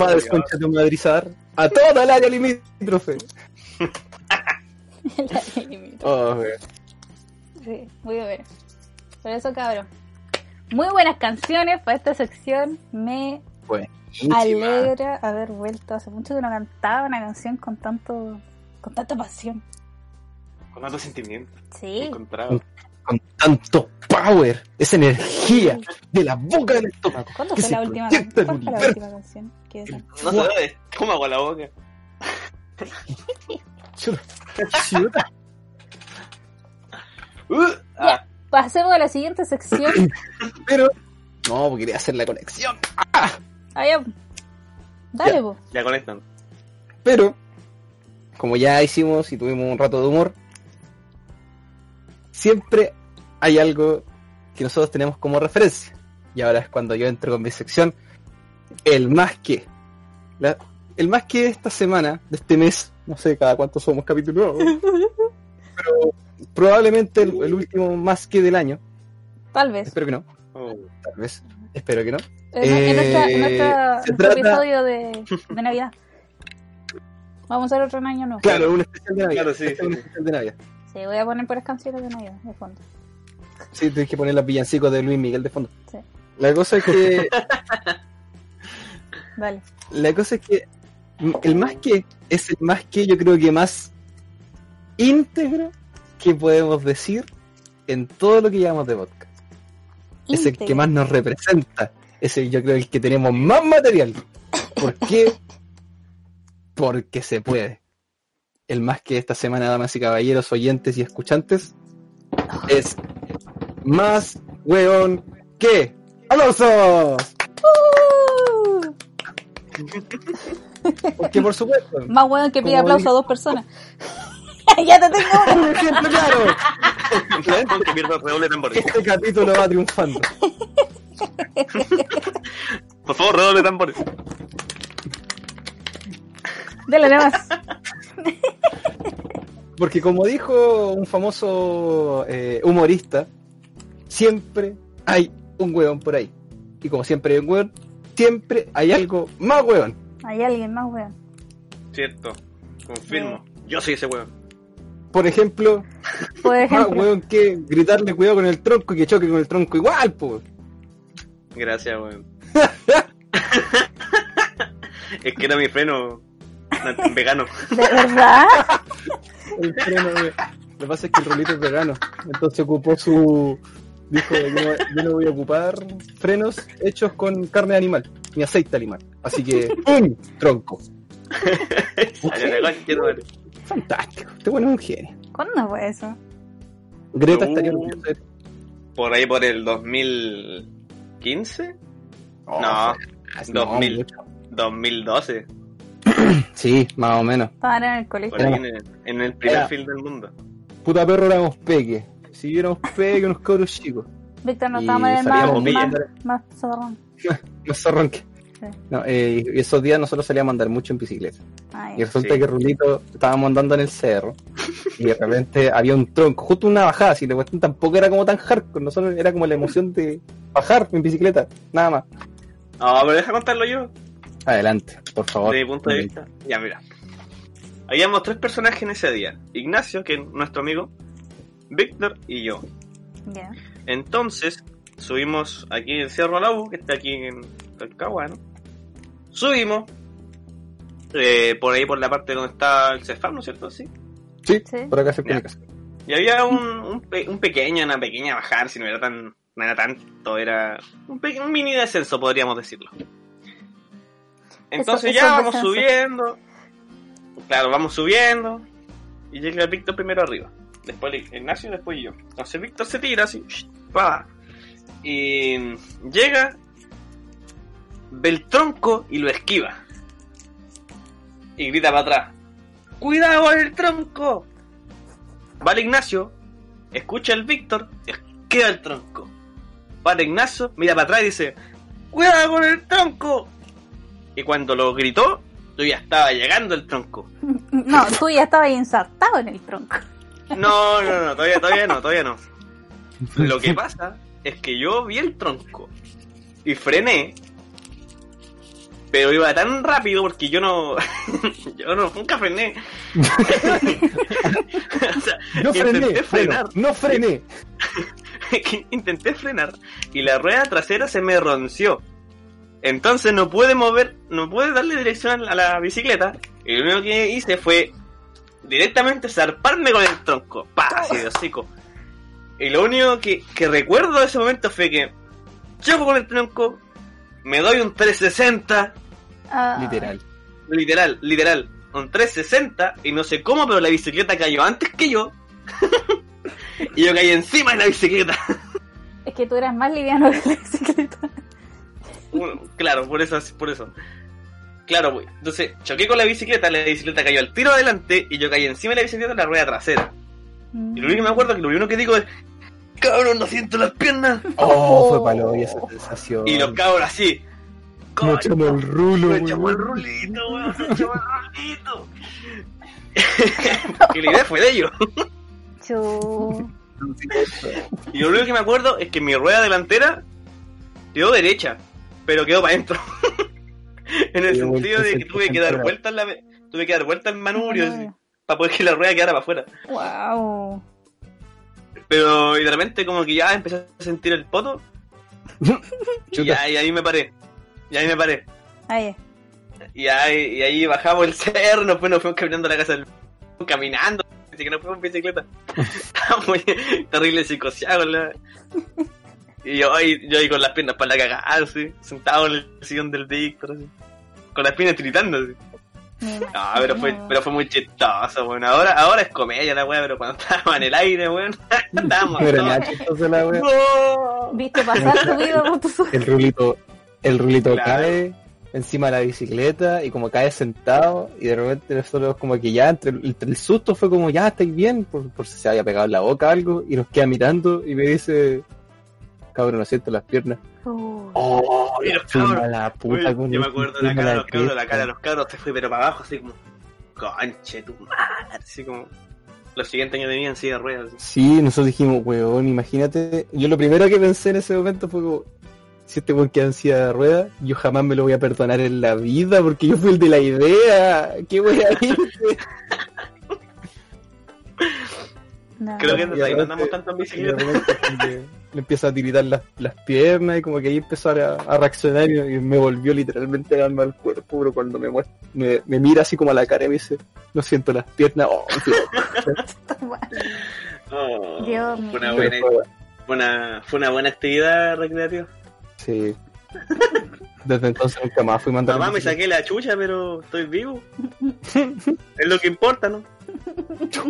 Va a desconchatumadrizar a toda el área limítrofe. (laughs) El área limítrofe. Oh. Sí, muy bueno. Por eso, cabrón. Muy buenas canciones para esta sección. Me Buenísima. alegra haber vuelto. Hace mucho que no cantaba una canción con tanto con tanta pasión. Con tanto sentimiento. Sí. Encontrado. Con tanto power, esa energía de la boca del estómago. ¿Cuándo fue se la última, ¿cuál fue la última canción? que? No sé, ¿cómo hago la boca? Chuta. Chuta. Uh, ah, Pasemos a la siguiente sección. (coughs) Pero. No, porque quería hacer la conexión. Ah, ya. Dale, Ya. po. ya conectan. Pero, como ya hicimos y tuvimos un rato de humor, siempre hay algo que nosotros tenemos como referencia. Y ahora es cuando yo entro con mi sección, el más que. La- el más que de esta semana, de este mes, no sé cada cuánto somos capítulos, (laughs) pero probablemente el, el último más que del año, Tal vez. espero que no, Oh. tal vez, espero que no. En, en nuestra, en Eh, nuestra- se nuestro trata- episodio de, de Navidad. Vamos a hacer otro año nuevo. Claro, un especial de Navidad. Claro, sí, este es un sí. especial de Navidad. Sí, voy a poner puras canciones de Navidad de fondo. Sí, tienes que poner las villancicos de Luis Miguel de fondo. Sí. La cosa es que, (laughs) Dale. la cosa es que el más que es el más que yo creo que más íntegro que podemos decir en todo lo que llamamos de podcast. Es el que más nos representa. Es el, yo creo el que tenemos más material. ¿Por qué? Porque se puede. El más que esta semana, damas y caballeros, oyentes y escuchantes, es más weón que. ¡Aplausos! ¡Uh! Porque por supuesto. (laughs) Más bueno que pide aplauso dije- a dos personas. (laughs) ya te tengo (laughs) uno. Un ejemplo claro. Aunque pierda el redoble de tambores. Este capítulo va triunfando. (laughs) Por favor, redoble tambores. Dale nada más. Porque como dijo un famoso eh, humorista, siempre hay un hueón por ahí. Y como siempre hay un hueón, siempre hay algo más hueón. Hay alguien más weón. Cierto. Confirmo. Yo soy ese weón. Por ejemplo, Por más (laughs) ejemplo. hueón que gritarle cuidado con el tronco y que choque con el tronco igual, pues. Gracias, weón. (laughs) (laughs) es que era mi freno vegano. ¿De verdad? El freno de- Lo que pasa es que el rolito es vegano. Entonces ocupó su. Dijo: yo no, yo no voy a ocupar frenos hechos con carne animal, ni aceite animal. Así que, ¡pum! Tronco. De. Fantástico. Este bueno es un genio. ¿Cuándo fue eso? Greta No. estaría orgullosa de ti. Por ahí por el 2015, Oh, No, fue- 2000. mucho. 2012. (clears throat) Sí, más o menos. Estaban en el colegio. Por ahí en el, en el primer Era. film del mundo. Puta perro éramos peques. Si viéramos peques, unos cabros chicos. Víctor no Y estaba más, más, más zorrón. (laughs) Más zorrón que. Sí. No, eh, y esos días nosotros salíamos a andar mucho en bicicleta. Ay, Y resulta Sí. que Rulito estábamos andando en el cerro (laughs) y de repente había un tronco, justo una bajada, así la cuestión tampoco era como tan hardcore, nosotros era como la emoción de bajar en bicicleta, nada más. No, pero deja contarlo yo, Adelante, por favor. de mi punto de vista. Ya, mira. Habíamos tres personajes en ese día. Ignacio, que es nuestro amigo, Víctor y yo. ya. Entonces, subimos aquí en Cerro Lau, que está aquí en Talcahuano. Subimos, eh, por ahí por la parte donde está el Cefam, ¿no es cierto? Sí. Sí, Sí. por acá Ya. mi casa. Y había un, un, pe- un pequeño, una pequeña bajada, si no era tan, no era tanto, era un, un mini descenso, podríamos decirlo. Entonces Eso- ya vamos subiendo, claro, vamos subiendo, y llega Víctor primero arriba, después Ignacio y después yo. Entonces Víctor se tira así, pa, y llega, ve el tronco y lo esquiva. Y grita para atrás, ¡Cuidado con el tronco! Vale Ignacio, escucha al Víctor, esquiva el tronco. Vale Ignacio, mira para atrás y dice, ¡Cuidado con el tronco! Y cuando lo gritó, yo ya estaba llegando el tronco. (laughs) No, tú ya estabas ensartado en el tronco. No, no, no, todavía, todavía no, todavía no. Lo que pasa es que yo vi el tronco y frené, pero iba tan rápido porque yo no, (laughs) yo no, nunca frené. (laughs) (laughs) O sea, No frené, intenté frenar, no frené. intenté frenar y la rueda trasera se me ronció. Entonces no pude mover, no pude darle dirección a la bicicleta. Y lo único que hice fue directamente zarparme con el tronco. ¡Pah! Así de hocico. Y lo único que, que recuerdo de ese momento fue que choco con el tronco, me doy un 360, Ah, Literal. literal, literal, un 360 y no sé cómo, pero la bicicleta cayó antes que yo. (laughs) y yo caí encima de la bicicleta. Es que tú eras más liviano que la bicicleta. Bueno, claro, por eso, por eso. Claro, pues. Entonces, choqué con la bicicleta, la bicicleta cayó al tiro adelante y yo caí encima de la bicicleta en la rueda trasera. Y lo único que me acuerdo es que lo único que digo es, cabrón, no siento las piernas. Oh, fue palo y esa sensación. Y los cabros así. Nos echamos el rulo, Me echamos el rulito, weón, nos echamos el rulito. que la idea fue de ellos. Y lo único que me acuerdo es que mi rueda delantera quedó derecha, pero quedó para adentro. (laughs) en el sentido de que vueltas tuve que dar 180 vuelta en la tuve que dar vuelta al manubrio así, para poder que la rueda quedara para afuera. Wow. Pero y de repente como que ya empecé a sentir el poto (laughs) y, ya- y ahí me paré. Y ahí me paré. Ahí. Y ahí, y ahí bajamos el cerro, nos fuimos, nos fuimos caminando a la casa del caminando, así que no fuimos en bicicleta. (laughs) Estaba muy terrible psicoseado la... Y yo ahí, yo ahí con las piernas para la cagada, así, sentado en el sillón del Víctor, así, con las piernas tiritando, así. No, pero fue, pero fue muy chistoso, weón. Ahora, ahora es comedia la weá, pero cuando (laughs) estábamos en el aire, weón, (laughs) estábamos No chistoso la wea. ¡No! Viste pasar tu vida por. El rulito, el rulito Claro. cae encima de la bicicleta y como cae sentado y de repente nosotros como que ya entre, el- entre el susto fue como ya estáis bien por, por si se había pegado en la boca algo y nos queda mirando y me dice cabrón no siento las piernas oh a la puta Uy, con yo me acuerdo de la cara de los cabros, la cara de los cabros se fue pero para abajo, así como, conche tu madre, así como, los siguientes años tenían silla de ruedas. Sí, nosotros dijimos, weón, imagínate. Yo lo primero que pensé en ese momento fue como, si este weón queda en silla de ruedas, yo jamás me lo voy a perdonar en la vida porque yo fui el de la idea. ¿Qué voy a ir? no. Creo que desde ahí no andamos tanto en bicicleta. le empieza a tiritar las, las piernas y como que ahí empezó a, a reaccionar y, y me volvió literalmente el alma al cuerpo, pero cuando me, muest- me, me mira así como a la cara y me dice, no siento las piernas, oh, tío. Oh, Dios fue, una buena, fue una, fue una buena actividad recreativa. Sí. Desde entonces nunca más fui mandar Mamá, me saqué la chucha, pero estoy vivo. (laughs) es lo que importa, ¿no?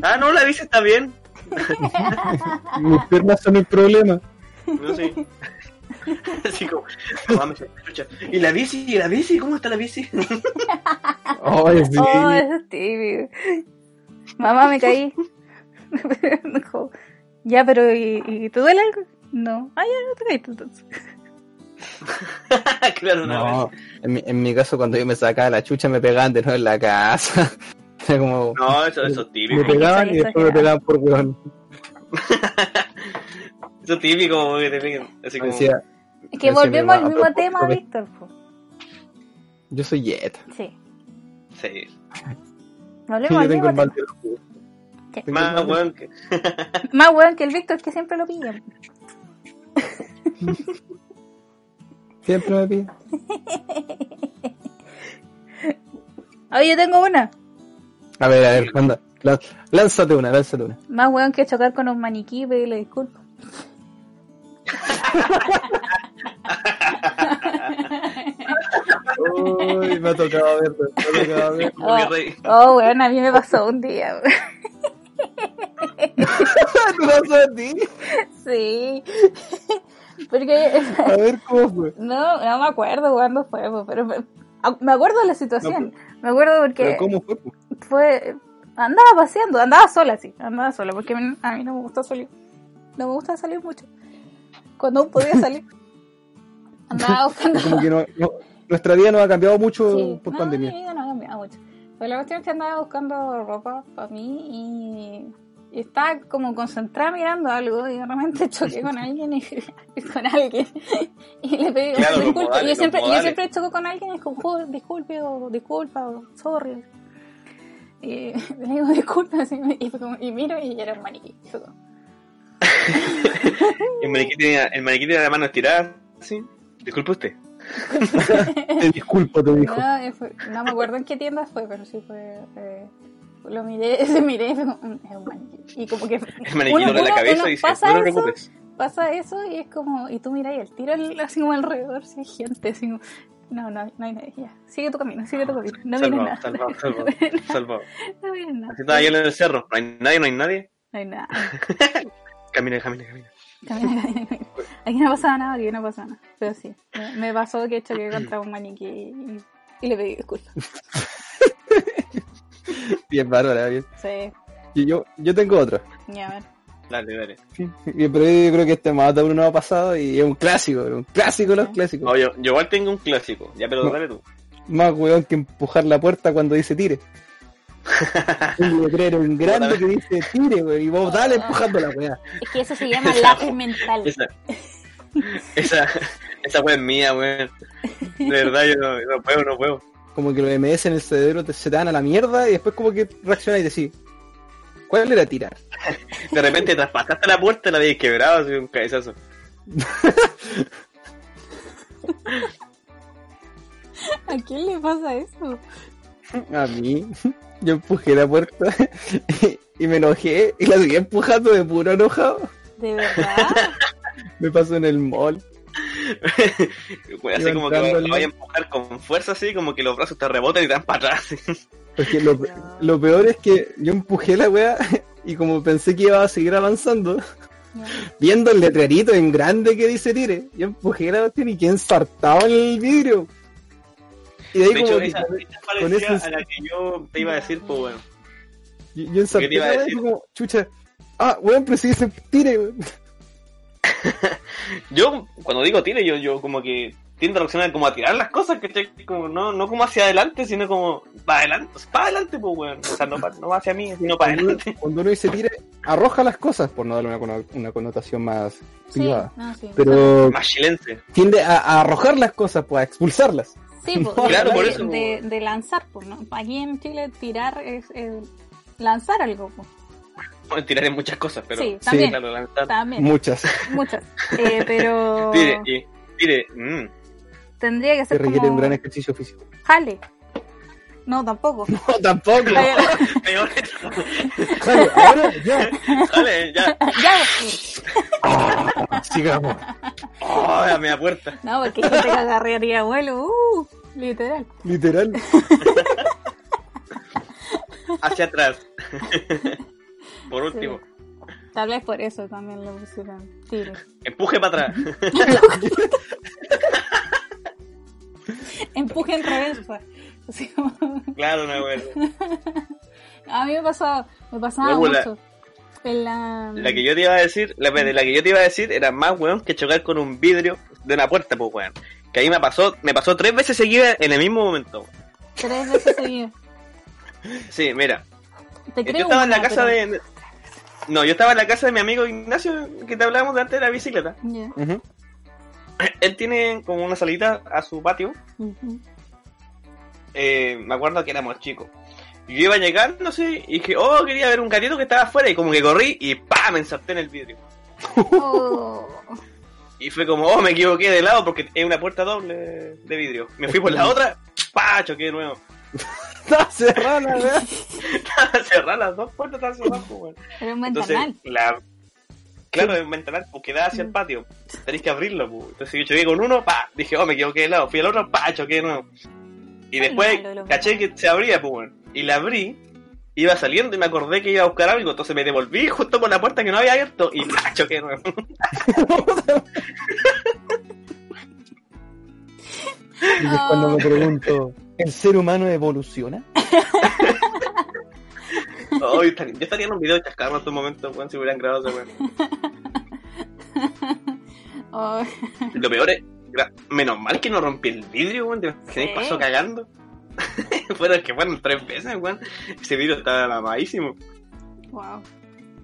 Ah, no, la bici está bien. (laughs) Mis piernas son el problema. No sé. (laughs) Así como, mamá, me saqué la chucha. ¿Y la bici? ¿Y la bici? ¿Cómo está la bici? Oh, es típico. Mamá, me caí. Ya, pero ¿y, y te duele algo? No. Ah, ya, no te caíste entonces. (laughs) claro, una No, vez. en mi, en mi caso cuando yo me sacaba la chucha me pegaban de nuevo en la casa. (laughs) Era como... No, eso, eso es me típico. pegaban y después me pegaban por weón. (laughs) Eso es típico que te peguen. Así Me como. decía, Es que volvemos me al mismo tema, Víctor. po. yo soy Jet. Sí. Sí. Al tengo mismo el mal tema. Sí. Más weón que. Más weón que el Víctor que siempre lo pillan. Siempre me pide. (laughs) Oye, yo tengo una. A ver, a ver, anda. Lá- Lánzate una, lánzate una. Más weón que chocar con un maniquí pedirle disculpas. Uy, me ha tocado ver, me ha tocado ver. Rey. Oh, weón, a mí me pasó un día. (laughs) ¿Te pasó a ti? Sí. Porque A ver cómo fue. (laughs) no, no me acuerdo cuándo fue, pero me, acuerdo de la situación. Me acuerdo porque ¿Pero cómo fue? andaba paseando, andaba sola sí, andaba sola porque a mí, no me gusta salir. No me gusta salir mucho. Cuando aún podía salir. (laughs) Andaba buscando Como que no, no- nuestra vida no ha cambiado mucho Sí, por pandemia. mi vida no ha cambiado mucho. Pero la cuestión es que andaba buscando ropa para mí y, y estaba como concentrada mirando algo y de repente (laughs) choqué con alguien y, (laughs) con alguien (laughs) y le pedí Claro, los disculpas. modales, yo siempre, yo siempre choco con alguien y es como "Oh, disculpe o disculpa o sorry. Y le digo disculpa así, y, fue como- y miro y era un maniquí. Como, El maniquí tenía, el maniquí tenía la mano estirada. Sí. Disculpe usted. Te disculpo, te dijo. No, fue- no me acuerdo en qué tienda fue, pero sí fue. eh, lo miré, (laughs) se miré "Mm, es un maniquí. Y como que. (laughs) El maniquí uno- dobla la uno- cabeza uno y dice: pasa No te eso. Pasa eso y es como. Y tú miras y el tiro así como alrededor, si hay gente, así como. No, no, no hay nadie. Ya, sigue tu camino, sigue tu camino. No mires Salvado, nada. salvado, (laughs) No salvado, mires nada. salvado. No mires nada. Así estaba yo en el cerro. No hay nadie, no hay nadie. No hay nada. Camina, camina, camina. Camina, camina, camina. Aquí no pasaba nada, aquí no pasaba nada. Pero sí, me, me pasó que choqué contra un maniquí y, y le pedí disculpas. (laughs) Bien, bárbara, bien. Sí, Y yo, yo tengo otro. ya a ver. Dale, dale. Sí, Pero yo creo que este más de uno no ha pasado y es un clásico, un clásico de los clásicos. No, yo, yo igual tengo un clásico. Ya, pero No. dale tú. Más weón que empujar la puerta cuando dice tire. (laughs) un letrero en grande que dice tire, weón, y vos dale empujando la weá. Es que eso se llama lápiz mental. Esa, esa, esa es mía, weón. De verdad, yo no, no puedo, no puedo. Como que los MS en el cerebro te, se te dan a la mierda y después como que reaccionas y decís, ¿cuál era tirar? De repente (laughs) traspasaste la puerta y la habías quebrado, así un cabezazo. (laughs) ¿A quién le pasa eso? A mí, yo empujé la puerta (laughs) y me enojé y la seguí empujando de puro enojado. ¿De verdad? Me pasó en el mall. (laughs) Wea, así como que lo el- vaya a empujar con fuerza, así como que los brazos te rebotan y te dan para atrás. (laughs) Porque lo, lo peor es que yo empujé la weá (laughs) y como pensé que iba a seguir avanzando, viendo el letrerito en grande que dice tire, yo empujé la cuestión y quedé ensartado en el vidrio. Y de ahí De como hecho, que esa, con- esa parecía eso- a la que yo te iba a decir, pues bueno. yo, yo ensarté la como, chucha, ah, weón, pero si dice tire, weón. (laughs) Yo, cuando digo tire, yo, yo como que tiendo a reaccionar como a tirar las cosas, que como no, no como hacia adelante, sino como para adelante, para adelante, pues bueno. O sea, no, pa- no hacia mí, sino para Cuando, adelante. cuando uno dice tire, arroja las cosas, por no darle una, una connotación más Sí, privada. no, sí. Pero Más chilense. tiende a, a arrojar las cosas, pues a expulsarlas. Sí, pues, (laughs) Claro, de, por de- eso. de, de lanzar, pues, ¿no? Aquí en Chile tirar es eh, lanzar algo, pues. Bueno, tirar en muchas cosas, pero Sí, también. claro, lanzar. También, Muchas. muchas. Eh, pero (laughs) Tire, y, tire, mm. tendría que Se ser requiere como un gran ejercicio físico. jale. No, tampoco. (laughs) No, tampoco. (laughs) Peor. Jale, ahora ya. Dale, ya. ya. Sigamos. Oh, la media puerta. No, porque gente que agarraría vuelo, uh, literal. Literal. Hacia atrás. Por último, Tal vez por eso también lo pusieron tire. empuje para atrás. (laughs) Empuje en reversa. Así como- Claro, una (laughs) wea. A mí me pasaba, me pasaba la- mucho. En la... La que yo te iba a decir, la, la que yo te iba a decir era más weón que chocar con un vidrio de una puerta, pues weón. Que ahí me pasó, me pasó tres veces seguidas en el mismo momento. weón. Tres veces seguidas. (laughs) Sí, mira. Te Yo creo estaba en la casa pero- de. No, yo estaba en la casa de mi amigo Ignacio, que te hablábamos de antes de la bicicleta. Él tiene como una salita a su patio. Eh, me acuerdo que éramos chicos. Y yo iba a llegar, no sé, y dije, oh, quería ver un gatito que estaba afuera. Y como que corrí y ¡pa! me ensarté en el vidrio. Oh. Y fue como, oh, me equivoqué de lado porque es una puerta doble de vidrio. Me fui por la otra, ¡pa! choqué de nuevo. (laughs) Está cerrada la weá. (laughs) Cerrar las dos puertas estaban cerradas, pues, weón. Era un Entonces, ventanal. la... Claro, es un ventanal, porque da hacia el patio. Tenéis que abrirlo, pues. Entonces yo choqué con uno, pa, dije, oh, me equivoqué de lado. Fui al otro, pa, choqué de nuevo. Y Ay, después caché que se abría, pues, weón. Y la abrí, iba saliendo y me acordé que iba a buscar algo. Entonces me devolví justo por la puerta que no había abierto y pa, (laughs) choqué de nuevo. Y es cuando me pregunto, ¿el ser humano evoluciona? (laughs) Oh, yo estaría- yo estaría en un video de chascarro en estos momentos, weón, si hubieran grabado ese weón. (laughs) Oh. Lo peor es, menos mal que no rompí el vidrio, weón. ¿Te imaginas? Sí. pasó cagando? (laughs) Fueron que fueron tres veces, weón. Ese vidrio estaba lamadísimo. Wow.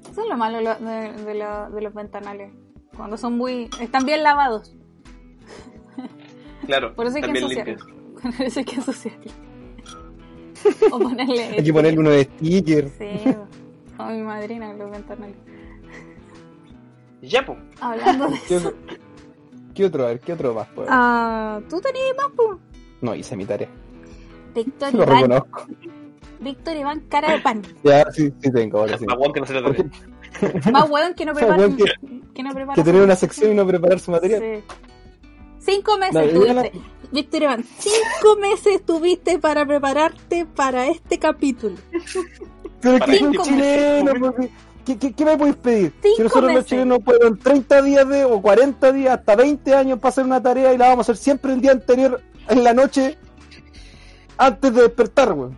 Eso es lo malo de, lo- de, de lo- de los ventanales. Cuando son muy. están bien lavados. Claro, Por eso hay que ensuciarlo. limpios. Por eso hay que ensuciarlo. o ponerle. Hay que ponerle uno de sticker. Sí, o mi madrina, los ventanales. Ya, pues. Hablando de (laughs) ¿Qué eso. otro, qué otro? A ver, ¿qué otro más? pues? Ah, ¿Tú tenías más, po? No, hice mi tarea. Víctor (laughs) Lo Iván. reconozco. Víctor Iván, cara de pan. Ya, sí, sí tengo, ahora sí. Más weón que no se lo. (laughs) Más hueón que no Más prepara. hueón que no prepara. Que tener una sección y no preparar su material. Sí. Cinco meses No, tuviste. Víctor Iván, cinco meses tuviste para prepararte para este capítulo. Pero es Para que chileno, meses. pues, ¿qué, qué, qué me podéis pedir? Cinco si nosotros meses. los chilenos pueden 30 días de, o 40 días, hasta 20 años para hacer una tarea y la vamos a hacer siempre el día anterior, en la noche, antes de despertar, weón.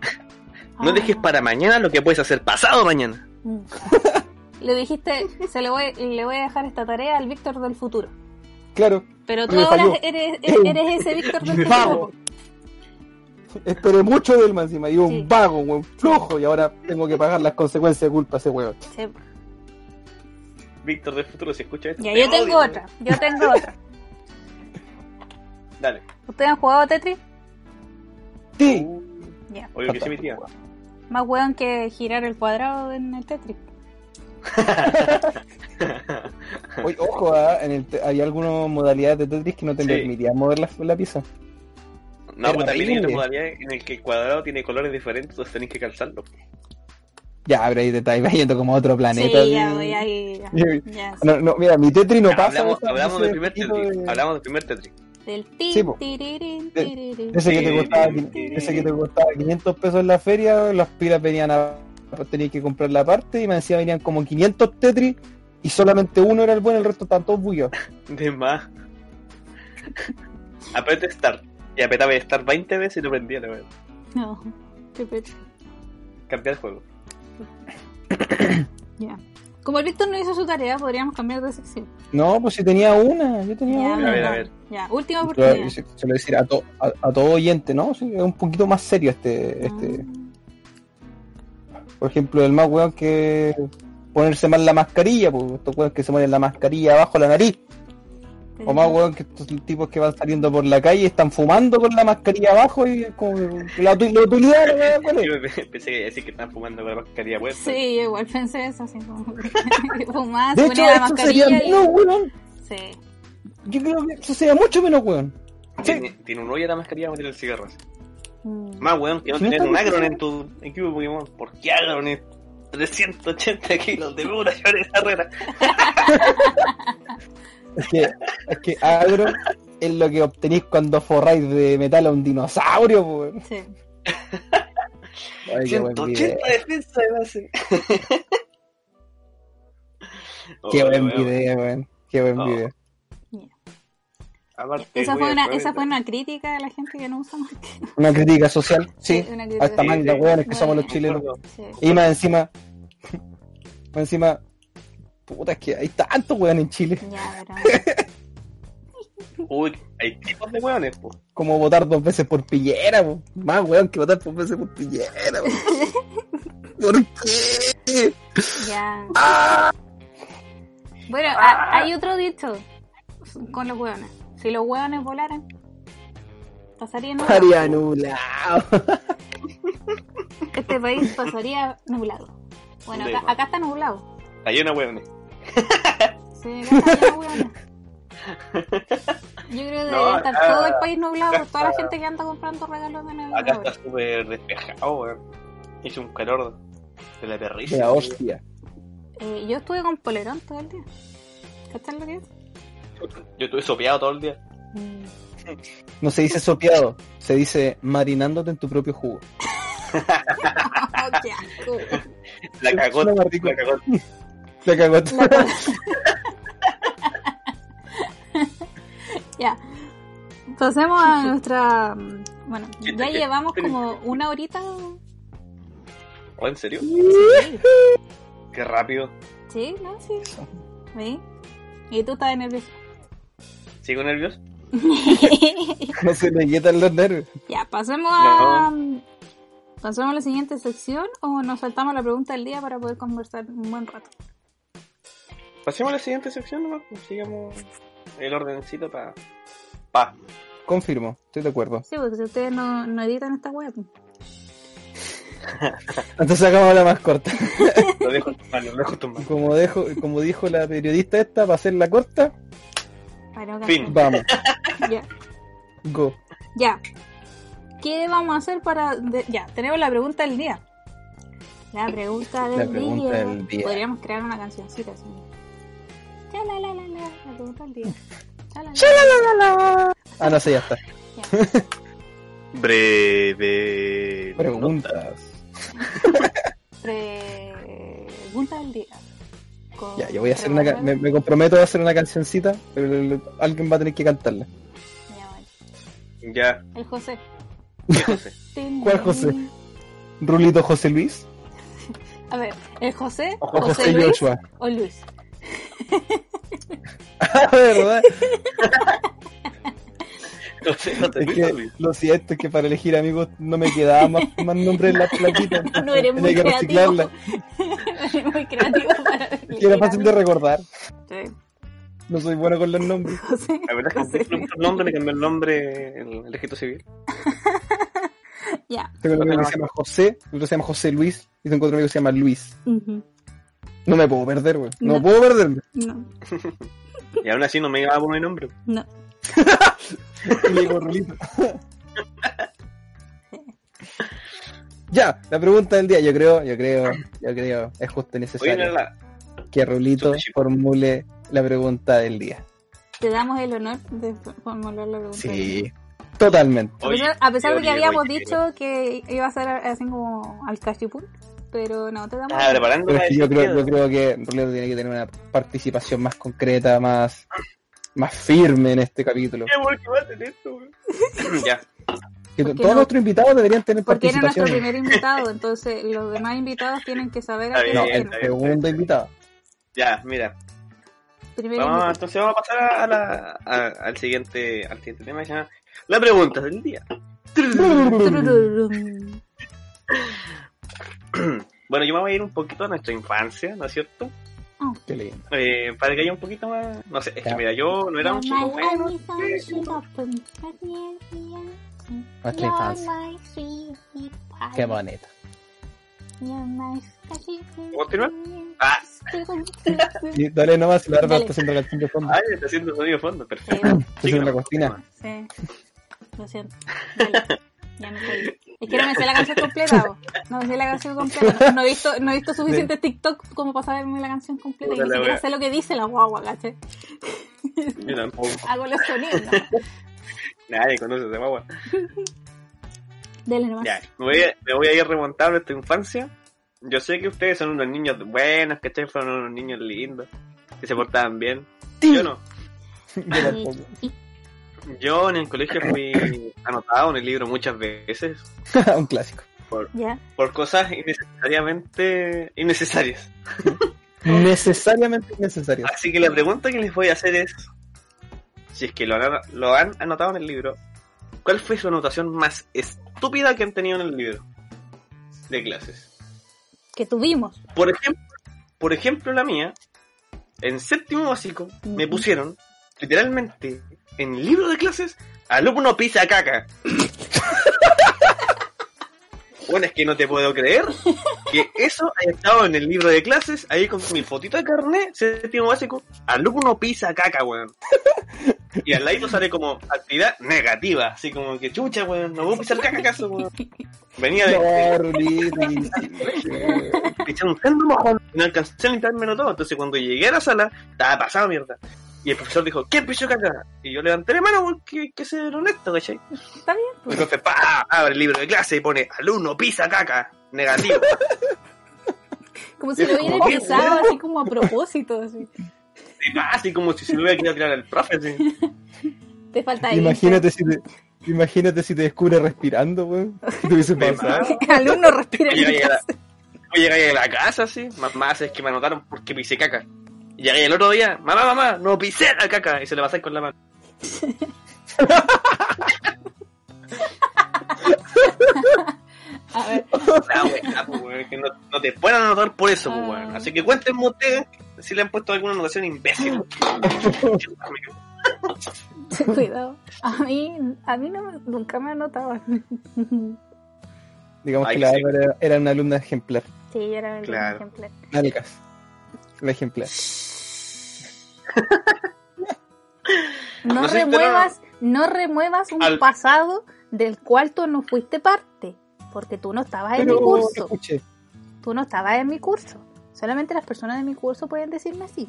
No Ah. dejes para mañana lo que puedes hacer pasado mañana. Mm. Le dijiste, se le voy, le voy a dejar esta tarea al Víctor del futuro. Claro, Pero tú ahora falló. eres, eres ese Víctor (laughs) del vago. futuro. Esperé mucho de él más encima, y un Sí. vago, weón, flojo, y ahora tengo que pagar las consecuencias de culpa a ese. Sí. Víctor del futuro, si escucha esto. Ya, te yo tengo otra. Yo tengo (laughs) otra. Dale. ¿Ustedes han jugado a Tetris? Sí, Ya. Oye, que sí, mi tía. Más hueón que girar el cuadrado en el Tetris. (laughs) Oye, ojo, ah, en el hay algunas modalidades de Tetris que no te Sí. permitirían mover la, la pieza. No, Era pues también hay otra modalidad en el que el cuadrado tiene colores diferentes, entonces tenéis que calzarlo. Ya, pero ahí te estás yendo como a otro planeta. sí, ya, voy ahí. Ya, ya, sí. No, no, mira, mi Tetris no pasa. hablamos, hablamos del primer Tetris. de- Hablamos del primer Tetris. Del Sí, De- tirirín. Ese que te costaba, ese que te costaba 500 pesos en la feria, las pilas venían a... Tenías que comprar la parte y me decía venían como 500 Tetris y solamente uno era el bueno, el resto estaban todos bullados. (laughs) De más. Apriete Start. Y apretaba Start 20 veces y lo prendía, la. No, qué pecho. Cambiar el juego. (coughs) Ya. Como el Víctor no hizo su tarea, podríamos cambiar de sección. No, pues si tenía una, yo tenía Ya, una. A ver, a ver. Ya, última oportunidad. se, se lo voy a decir a, to- a, a todo oyente, ¿no? Sí, es un poquito más serio este, este. Por ejemplo, el más weón que ponerse mal la mascarilla, pues estos weones que se ponen la mascarilla abajo la nariz. Ah, O más weón que estos tipos que van saliendo por la calle y están fumando con la mascarilla abajo y es como la, la utilidad. (laughs) Yo pensé que iba a decir que estaban fumando con la mascarilla puesta. Sí, igual pensé eso, así como (laughs) fumaba, De hecho, la eso sería mascarilla y... menos weón. Sí. Yo creo que eso sería mucho menos weón. Tiene, tiene un hoyo la mascarilla para meter el cigarro. así. Mm. Más weón que no Si no tener un Agron en tu equipo de Pokémon. ¿Por qué Agron es 380 kilos de pura llevar esa regla? (laughs) Es que, es que agro es lo que obtenéis cuando forráis de metal a un dinosaurio, weón. Sí. Ay, qué buen video. 180 defensa de base. Qué buen video, weón. Qué buen Oh. video. Aparte, Esa fue, una, esa fue una crítica a la gente que no usa mascarilla. (laughs) Una crítica social, sí. una crítica A esta Sí, manga, sí. weones que somos los chilenos. Sí. Y más encima, (laughs) más encima, Puta, es que hay tantos weón en Chile. Ya, pero. (laughs) Uy, hay tipos de hueones, po. Como votar dos veces por pillera, po. Más weón que votar dos veces por pillera, po. ¿Por qué? Ya. Ah. Bueno, ha- hay otro dicho con los hueones. Si los hueones volaran, pasaría nublado. Estaría nublado. (laughs) Este país pasaría nublado. Bueno, acá, acá está nublado. Hay una hueones. Sí, acá está lleno de hueones. (laughs) Yo creo que No, estar todo el país nublado por toda la gente que anda comprando regalos de Navidad. Acá está súper despejado, weón. Hizo un calor de la De perrisa. la hostia. Eh, yo estuve con polerón todo el día. ¿Cachai lo que es? Yo estuve sopeado todo el día. No se dice sopeado, se dice marinándote en tu propio jugo. Qué asco. La cagó. La cagó. La cagó. La ya. Pasemos a nuestra. mm, Bueno, ya llevamos como una horita. Oh, ¿En serio? Sí, Qué rápido. sí, no, sí. ¿Sí? ¿Y tú estás nervioso? ¿Sigo nervioso? No (laughs) se le quitan los nervios. ya, pasemos a. ¿Pasemos a la siguiente sección o nos saltamos la pregunta del día para poder conversar un buen rato? Pasemos a la siguiente sección nomás. pues, Sigamos el ordencito para. Pa. Confirmo, estoy de acuerdo. Sí, porque si ustedes no, no editan esta web. (laughs) Entonces hagamos la más corta. Lo dejo lo dejo. Como, dejo, como dijo la periodista esta, para hacerla corta, Para Fin. vamos, (laughs) Ya. go. Ya. ¿Qué vamos a hacer para.? de- ya, tenemos la pregunta del día. La pregunta del, La pregunta día. del día. Podríamos crear una cancioncita así. Chalalala, la pregunta del día. Chalalala. Ah, no sé, ya está. (laughs) Breve. Preguntas. Pregunta del día. Con- Ya, yo voy a hacer una... Me, me comprometo a hacer una cancioncita, pero el- alguien va a tener que cantarla. Ya, El José. ¿qué José? ¿Cuál José? Rulito José Luis (laughs) A ver, ¿el José? o José, José Luis Joshua. o Luis? (laughs) Ah, ¿verdad? (laughs) José, no te Es pido, que Luis. lo siento, es que para elegir amigos no me quedaba más, más nombre en la plaquita. No eres muy que reciclarla. (laughs) Muy creativo (laughs) para Es que era fácil de recordar. Sí. No soy bueno con los nombres. (laughs) José. La verdad es que un nombre le cambió el nombre en el ejército civil. Ya. Tengo un amigo que se llama José, otro se llama José Luis, y tengo otro amigo que se llama Luis. No me puedo perder, güey. No, No. puedo perderme. No, Y aún así no me iba a poner nombre. no. Y le digo, Rulito. Ya, la pregunta del día, yo creo, yo creo, yo creo, es justo y necesario la- que Rulito formule la pregunta del día. Te damos el honor de formular la pregunta. Sí, totalmente. A pesar, a pesar de que habíamos oye, dicho que iba a ser así como al cachipún, pero no, te damos Ah, preparando Pero yo creo, yo creo que Rulito tiene que tener una participación más concreta, más, más firme en este capítulo. ¿Qué bueno que va a tener esto, güey? (laughs) Ya, Que ¿Por qué todos no? nuestros invitados deberían tener porque era nuestro participación. primer invitado, entonces los demás invitados tienen que saber a qué No, el segundo invitado. ya, mira. Primer Vamos, invitado. entonces vamos a pasar a la, a- al siguiente al siguiente tema que se llama La pregunta del día. (laughs) Bueno, yo me voy a ir un poquito a nuestra infancia, ¿no es cierto? Qué lindo. Eh, para que haya un poquito más... No sé, es que mira, yo no era un chico bueno. Nuestra infancia. Qué bonito. ¿Continuar? Ah. (laughs) Y dale nomás, la verdad Dale. está haciendo canción de fondo. Ay, está haciendo sonido de fondo, perfecto. Sí, Está haciendo la cocina. sí. Lo siento. Dale. Ya me estoy. Es que no me sé la canción completa, vos. No me sé la canción completa. No he visto, no he visto suficiente TikTok como para saberme la canción completa. Y ni la siquiera sé lo que dice la guagua, ¿caché? Hago los sonidos, ¿no? Nadie conoce esa guagua. (laughs) Dale nomás. Ya, me voy, a, me voy a ir remontando a esta infancia. Yo sé que ustedes son unos niños buenos, ¿cachai? Fueron unos niños lindos, que se portaban bien. Yo no. (laughs) Yo en el colegio fui anotado en el libro muchas veces (laughs) Un clásico. Ya. por cosas innecesariamente innecesarias. Necesariamente innecesarios. Así que la pregunta que les voy a hacer es, si es que lo han, lo han anotado en el libro, ¿cuál fue su anotación más estúpida que han tenido en el libro de clases? Que tuvimos. Por ejemplo, por ejemplo la mía, en séptimo básico me pusieron literalmente en el libro de clases alumno pisa caca. (laughs) Bueno, es que no te puedo creer que eso haya estado en el libro de clases, ahí con mi fotito de carnet, séptimo básico, alumno pisa caca, weón. Y al lado sale como actividad negativa, así como que chucha, weón, no voy a pisar caca acaso, weón. Venía de, (laughs) pichar un sendo mojón, no alcancé a limpiármelo todo, entonces cuando llegué a la sala, estaba pasado mierda. Y el profesor dijo, ¿quién pisó caca? Y yo levanté la mano porque hay que ser honesto, ¿cachai? Está bien, El pues. profe, pa, abre el libro de clase y pone, alumno pisa caca, negativo. Como si lo hubiera pisado así como a propósito. Así. Pa, así como si se lo hubiera querido tirar al profe, así. Te falta. Imagínate si te, imagínate si te descubre respirando, weón. ¿Qué te hubiese Me pasado? (laughs) Alumno respira en Llegué a la, llegué a la casa, así, más, más es que me anotaron porque pisé caca. Y llegué el otro día, mamá, mamá, no pisé la caca, y se le pasáis con la mano. (laughs) A ver, weá, pues, weón, que no, no te pueden anotar por eso, pues, weón. Ah. Así que cuéntenme ustedes si le han puesto alguna anotación imbécil. (laughs) cuidado. A mí, a mí no, me- nunca me anotaban. Digamos Ay, que la sí. Era, era una alumna ejemplar. Sí, era el Claro. ejemplar. Nalgas. La ejemplar. No, remuevas, no remuevas un Al- pasado del cual tú no fuiste parte. Porque tú no estabas en mi curso. escuché. Tú no estabas en mi curso. Solamente las personas de mi curso pueden decirme así.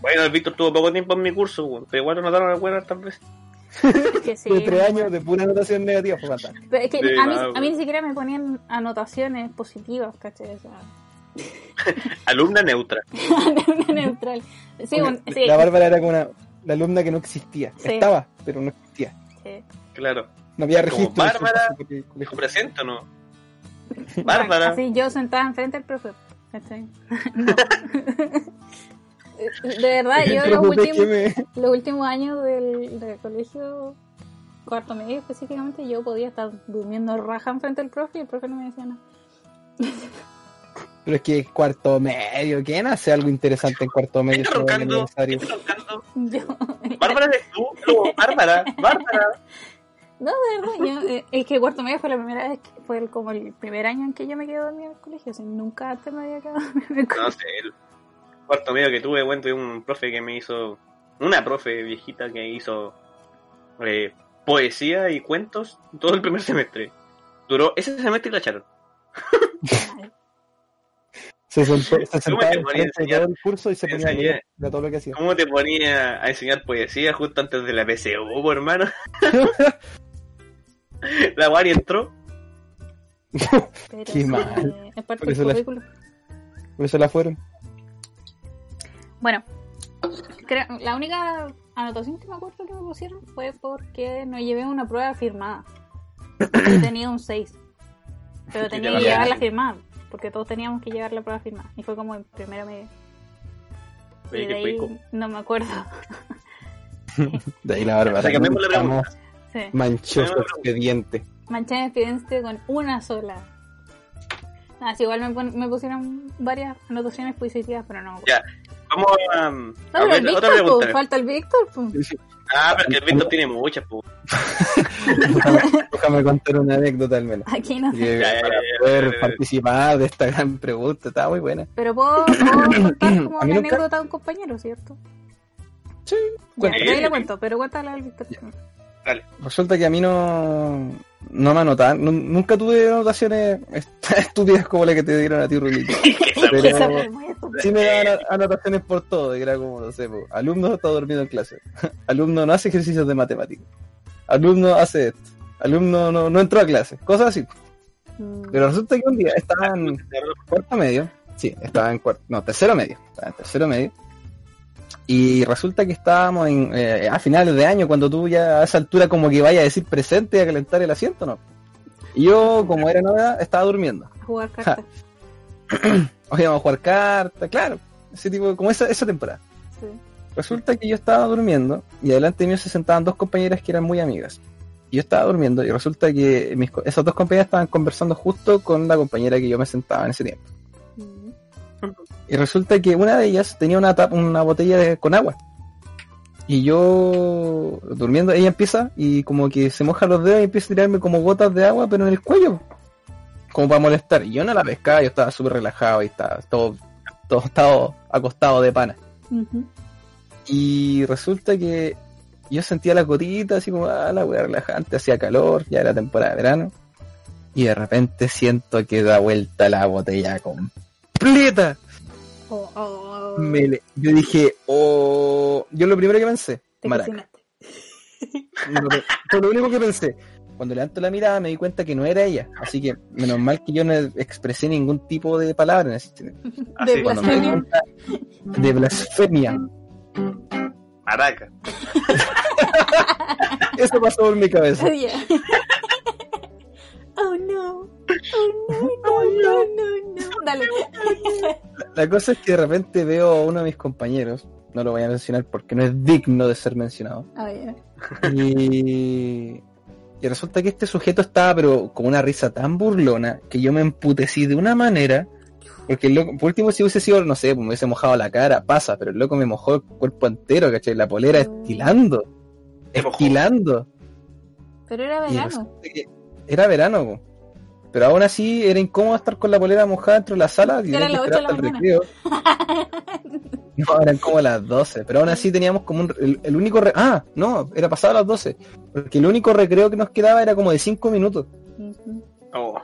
Bueno, el Víctor tuvo poco tiempo en mi curso, pero igual lo anotaron al weón tal vez. (laughs) Que sí, de tres años de pura anotación negativa fue fantástico. Pero es que Sí, a, mí, a mí ni siquiera me ponían anotaciones positivas, ¿cachai? O sea, (laughs) Alumna neutra. (laughs) neutral. Sí, un- sí, La Bárbara era como una, la alumna que no existía. Sí. Estaba, pero no existía. sí. Claro. No había Como registro. Bárbara. de su colegio. ¿Dijo presente o no? Bárbara. Así yo sentada enfrente del profe. (laughs) De verdad, yo los últimos, los últimos años del, del colegio, cuarto medio específicamente, yo podía estar durmiendo raja enfrente del profe y el profe no me decía nada. Pero es que es cuarto medio. ¿Quién hace algo interesante en cuarto medio? Está si no es roncando. Está roncando. (laughs) Yo, Bárbara eres tú. No, Bárbara. Bárbara. No, de verdad, yo, eh, es que cuarto medio fue la primera vez, que fue el- como el primer año en que yo me quedé dormida en el colegio, o sea, nunca antes me había quedado (laughs) dormida en el colegio. No sé, el cuarto medio que tuve, bueno, tuve un profe que me hizo, una profe viejita que hizo eh, poesía y cuentos todo el primer semestre. Duró ese semestre y la echaron. (laughs) Se, sentó, se ¿Cómo sentaba en enseñar? el curso y se ponía a enseñé. de todo lo que hacía. ¿Cómo te ponía a enseñar poesía justo antes de la po, hermano? (laughs) (laughs) la Wari entró. Pero Qué mal. es parte Por eso del la- currículum. Por eso la fueron. Bueno, creo, la única anotación que me acuerdo que me pusieron fue porque no llevé una prueba firmada. Yo tenía un 6. Pero tenía que llevarla firmada, porque todos teníamos que llevar la prueba firmada. Y fue como en primero medio. Oye, Y qué de ahí no me acuerdo. (laughs) De ahí la Bárbara. O sea, la pregunta. Sí. Manchó su expediente. Manché mi expediente con una sola. Ah, sí, igual me, pon- me pusieron varias anotaciones positivas, pero no. Ya, vamos a, No, a pero el ver, otra Víctor, po, pregunta. falta el Víctor. po. Ah, pero que el Víctor tiene muchas, pues. Déjame, déjame contar una anécdota al menos. Aquí no sé. Que Ya, ya, para ya, ya, poder ya, ya. participar de esta gran pregunta, está muy buena. Pero puedo, puedo contar (clears throat) como A mí una nunca- anécdota de un compañero, ¿cierto? Sí, Ya, cuéntame. de ahí le cuento, pero cuéntale al Víctor. Resulta que a mí no, no me anotaban, nu- nunca tuve anotaciones est- (laughs) estúpidas como la que te dieron a ti, Rulito. (laughs) Sí me daban anotaciones por todo, y era como, no sé, po, alumno está dormido en clase, (laughs) alumno no hace ejercicios de matemáticas, alumno hace esto, alumno no, no entró a clase, cosas así. Mm, Pero resulta que un día estaba en cuarto medio, sí, estaba en cuarto, no, tercero medio, estaba en tercero medio, y resulta que estábamos en, eh, a finales de año, cuando tú ya a esa altura como que vaya a decir presente y a calentar el asiento, ¿no? Y yo, como era novedad, estaba durmiendo. jugar cartas. (clears throat) Hoy vamos a jugar cartas, claro. Ese tipo, como esa, esa temporada. Sí. Resulta que yo estaba durmiendo y delante mío se sentaban dos compañeras que eran muy amigas. Y yo estaba durmiendo y resulta que mis esas dos compañeras estaban conversando justo con la compañera que yo me sentaba en ese tiempo. Y resulta que una de ellas tenía una, tap- una botella de- con agua. Y yo, durmiendo, ella empieza y como que se moja los dedos y empieza a tirarme como gotas de agua, pero en el cuello. Como para molestar. Y yo no la pescaba, yo estaba súper relajado y estaba todo, todo estaba acostado de pana. Y resulta que yo sentía la gotita así como, ah, la wea relajante, hacía calor, ya era temporada de verano. Y de repente siento que da vuelta la botella completa. Oh, oh, oh. Me le- yo dije, oh, yo lo primero que pensé, Te maraca. Lo, lo único que pensé. Cuando levanto la mirada me di cuenta que no era ella. Así que menos mal que yo no expresé ningún tipo de palabra en ese sentido. Así, De blasfemia. cuenta de blasfemia. Maraca. Eso pasó por mi cabeza. (laughs) Oh, yeah. oh no. No, no, no, no, no. Dale. (laughs) La cosa es que de repente veo a uno de mis compañeros, no lo voy a mencionar porque no es digno de ser mencionado, Oh, yeah. y, y resulta que este sujeto estaba pero con una risa tan burlona que yo me emputecí de una manera, porque el loco, por último si hubiese sido, no sé, pues me hubiese mojado la cara, pasa, pero el loco me mojó el cuerpo entero, ¿cachai? La polera estilando, estilando. Pero era verano. era verano, po. Pero aún así era incómodo estar con la polera mojada dentro de la sala y Era tenía que las ocho esperar de la hasta el recreo. (laughs) No, eran como las 12, pero aún así teníamos como un, el, el único... re- ah, no, era pasado las 12, porque el único recreo que nos quedaba era como de 5 minutos. Oh.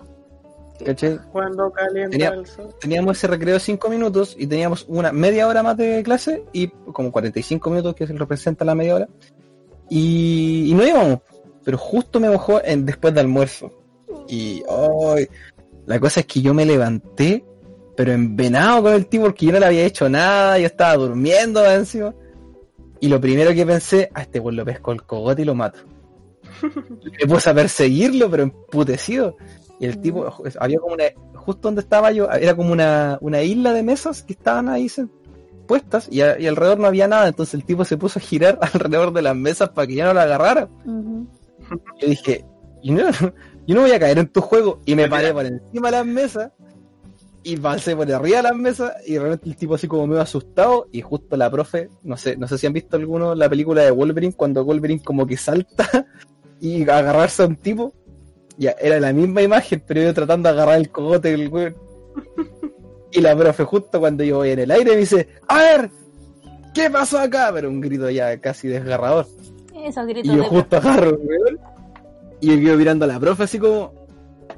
¿cachai? Cuando calienta Tenía- el sol. Teníamos ese recreo de 5 minutos y teníamos una media hora más de clase y como 45 minutos que se representa la media hora y, y no íbamos, pero justo me mojó en, después de almuerzo y ay, la cosa es que yo me levanté pero envenado con el tipo porque yo no le había hecho nada, yo estaba durmiendo encima. Y lo primero que pensé, a este weón lo pesco el cogote y lo mato. (laughs) Me puse a perseguirlo, pero emputecido. Y el tipo, había como una, justo donde estaba yo, era como una, una isla de mesas que estaban ahí puestas y, a- y alrededor no había nada. Entonces el tipo se puso a girar (laughs) alrededor de las mesas para que ya no la agarrara. Ujú. Yo dije, yo no, yo no voy a caer en tu juego. Y me paré por encima de las mesas y pasé por arriba de las mesas y de repente el tipo así como medio asustado y justo la profe, no sé, no sé si han visto alguno la película de Wolverine cuando Wolverine como que salta (laughs) y agarrarse a un tipo. Ya, era la misma imagen, pero yo tratando de agarrar el cogote del weón. Y la profe justo cuando yo voy en el aire me dice, a ver, ¿qué pasó acá? Pero un grito ya casi desgarrador. Esos Y gritos yo de justo agarro, weón. Y yo quedo mirando a la profe así como,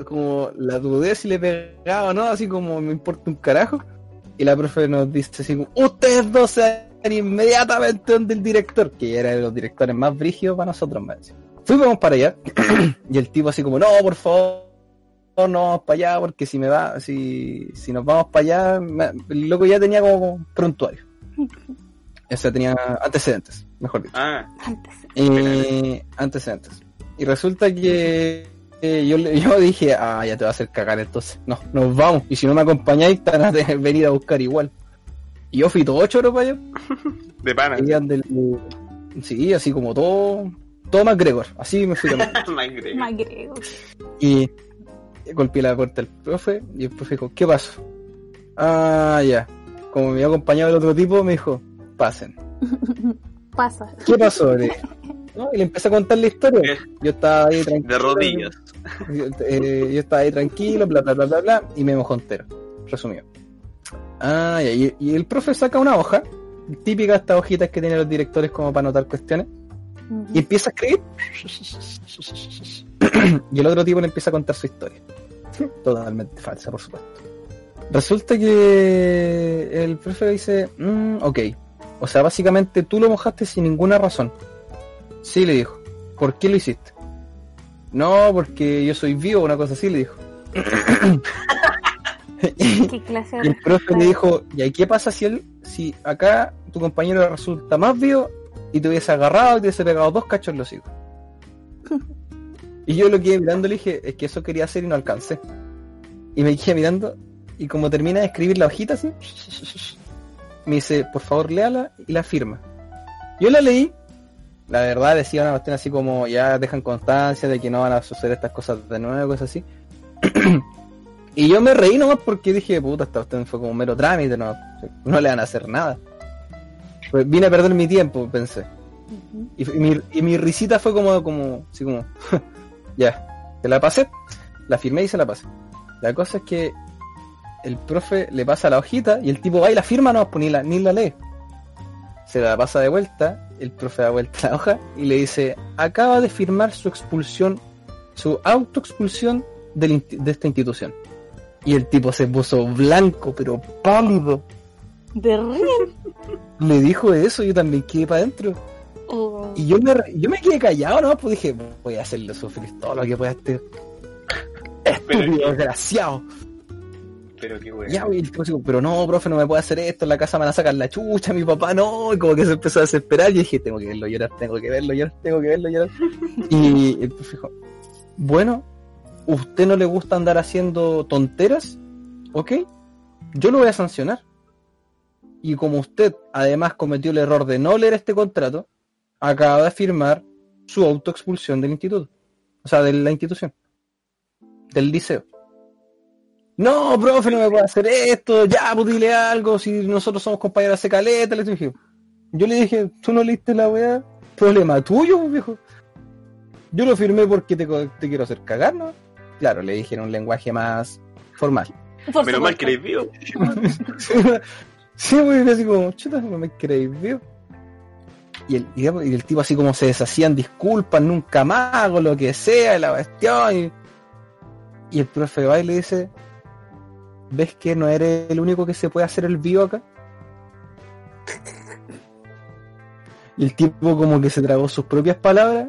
como la dudé si le pegaba o no, así como me importa un carajo. Y la profe nos dice así como, ustedes dos se van inmediatamente donde el director, que era de los directores más brígidos para nosotros, me decía. Fuimos para allá, (clears throat) y el tipo así como, no, por favor, no vamos para allá, porque si me va, si, si nos vamos para allá, me- el loco ya tenía como prontuario. (laughs) O sea, tenía antecedentes, mejor dicho. Ah, antes. Eh, antecedentes. Y resulta que eh, yo, le- yo (laughs) dije, ah, ya te va a hacer cagar entonces. No, nos vamos. Y si no me acompañáis, te van a (laughs) venir a buscar igual. Y yo fui todo choro para allá. (laughs) de pana. Del- sí, así como todo, todo MacGregor. Así me fui también. Griego. Y golpeé la puerta del profe y el profe dijo, ¿qué pasó? Ah, ya. Como me había acompañado el otro tipo, me dijo, pasen. Pasa. ¿Qué pasó? Le dije. ¿No? Y le empecé a contar la historia. ¿Qué? Yo estaba ahí tranquilo. De rodillas. Yo, eh, yo estaba ahí tranquilo, bla, bla, bla, bla, bla, y me mojó entero. Resumido. Ah, ya, y, y el profe saca una hoja, típica de estas hojitas que tienen los directores como para anotar cuestiones, y empieza a escribir. (clears throat) y el otro tipo le empieza a contar su historia. Totalmente falsa, por supuesto. Resulta que el profe dice, "Mm, ok, o sea, básicamente tú lo mojaste sin ninguna razón. Sí, le dijo. ¿Por qué lo hiciste? No, porque yo soy vivo, una cosa así, le dijo. (laughs) ¿Qué clase de Y el profe le dijo, ¿y ahí qué pasa si él, si acá tu compañero resulta más vivo y te hubiese agarrado y te hubiese pegado dos cachos en los hijos? y yo lo quedé mirando y le dije, es que eso quería hacer y no alcancé. Y me quedé mirando y como termina de escribir la hojita así, (laughs) me dice, por favor léala y la firma. Yo la leí, la verdad decía una cuestión así como ya dejan constancia de que no van a suceder estas cosas de nuevo, cosas así. (clears throat) y yo me reí nomás porque dije, puta, esta cuestión fue como un mero trámite, no, no le van a hacer nada. Pues vine a perder mi tiempo, pensé. Y, y mi, y mi risita fue como, como, así como, (laughs) ya, te la pasé, la firmé y se la pasé. La cosa es que el profe le pasa la hojita y el tipo va y la firma, no, pues ni la, ni la lee. Se la pasa de vuelta, el profe da vuelta la hoja y le dice, acaba de firmar su expulsión, su autoexpulsión de esta institución. Y el tipo se puso blanco, pero pálido. De ríen. Le dijo eso, yo también quedé para adentro. Oh. Y yo me, yo me quedé callado, ¿no? Pues dije, voy a hacerle sufrir todo lo que pueda este estúpido, desgraciado. Pero qué bueno. Ya, güey, el pero no, profe, no me puede hacer esto, en la casa me van a sacar la chucha, mi papá no, y como que se empezó a desesperar, y dije, tengo que verlo llorar, tengo que verlo llorar, tengo que verlo llorar. (laughs) Y el profe dijo, bueno, ¿usted no le gusta andar haciendo tonteras? ¿Ok? Yo lo voy a sancionar. Y como usted además cometió el error de no leer este contrato, acaba de firmar su autoexpulsión del instituto. O sea, de la institución. Del liceo. No, profe, no me puede hacer esto, ya, pues dile algo, si nosotros somos compañeros hace caleta, le dije. Yo le dije, tú no leíste la weá, problema tuyo, pues, viejo. Yo lo firmé porque te, quiero hacer cagar, ¿no? Claro, le dije en un lenguaje más formal. Por Menos mal que eres vivo. (laughs) sí, muy así como, chuta, no me creéis, vio. Y el, y el- y el tipo así como se deshacían disculpas, nunca más hago lo que sea, la cuestión. Y, y el profe va y le dice, ¿ves que no eres el único que se puede hacer el vivo acá? Y el tipo como que se tragó sus propias palabras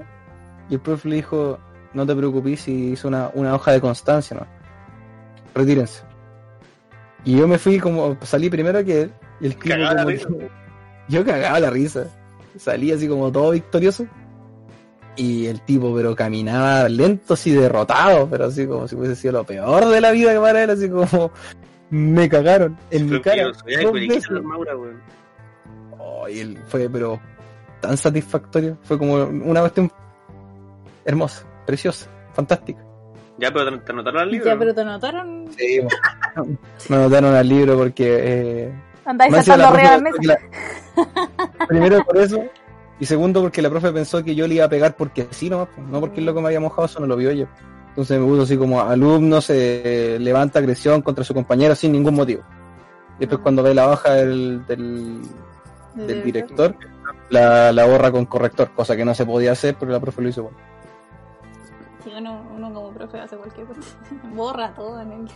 y el profe le dijo, no te preocupes si hizo una, una hoja de constancia, ¿no? Retírense. Y yo me fui como, salí primero que él, y el tipo Cagaba la como (laughs) yo cagaba la risa. Salí así como todo victorioso. Y el tipo, pero caminaba lento, así derrotado, pero así como si hubiese sido lo peor de la vida que para él, así como me cagaron en mi cara. Oh, y él fue, pero tan satisfactorio. Fue como una cuestión hermosa, preciosa, fantástica. Ya, pero te, anotaron al libro. Ya, pero te notaron. Sí, (laughs) me anotaron al libro porque eh, Andáis saltando arriba de mesa. la- (laughs) Primero por eso, y segundo porque la profe pensó que yo le iba a pegar porque sí, no, no porque el loco me había mojado, eso no lo vio yo. Entonces me puso así como alumno se levanta agresión contra su compañero sin ningún motivo. Después cuando ve la baja del, del, del director, la, la borra con corrector, cosa que no se podía hacer, pero la profe lo hizo bueno. Sí, uno, uno como profe hace cualquier cosa. (laughs) Borra todo en el.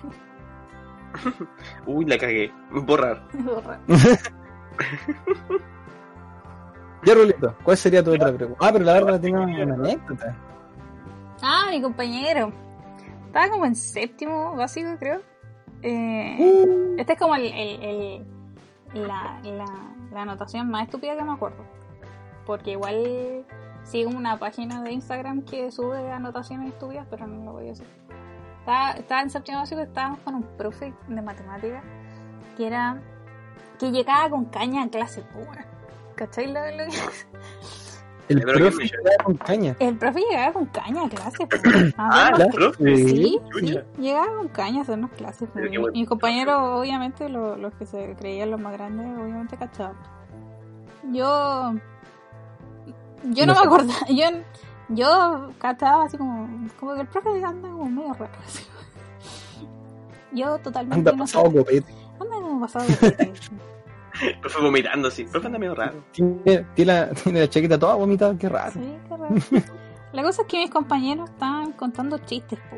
Uy, la cagué. Borrar. (laughs) Borra. (laughs) Ya, Rolito, ¿cuál sería tu otra pregunta? Ah, pero la verdad tiene una anécdota. Ah, mi compañero. Estaba como en séptimo básico, creo. Eh, Uh. Este es como el, el- el- la, la, la anotación más estúpida que me acuerdo. Porque igual sigo una página de Instagram que sube anotaciones estúpidas, pero no lo voy a hacer. Estaba, estaba en séptimo básico y estábamos con un profe de matemáticas que era que llegaba con caña a clase. po, ¿Cachai lo, lo que El Pero que profe me- llegaba con caña. El profe llegaba con caña a clase. po. (coughs) A Ah, profe. Sí, sí, Chucha. llegaba con caña a hacernos clases. Pero po. qué buen Mis compañeros, obviamente, lo- los que se creían los más grandes, obviamente cachaban. Yo. Yo no, No me sé. acordaba. (laughs) Yo, yo cachaba así como. Como que el profe anda como medio raro. así. Yo totalmente Anda no sé. pasado copete. Anda como pasado de. Profe vomitando así. Profe anda medio raro. Tiene, tiene la, tiene la chaqueta toda vomitada, qué raro. Sí, qué raro. La cosa es que mis compañeros estaban contando chistes, po.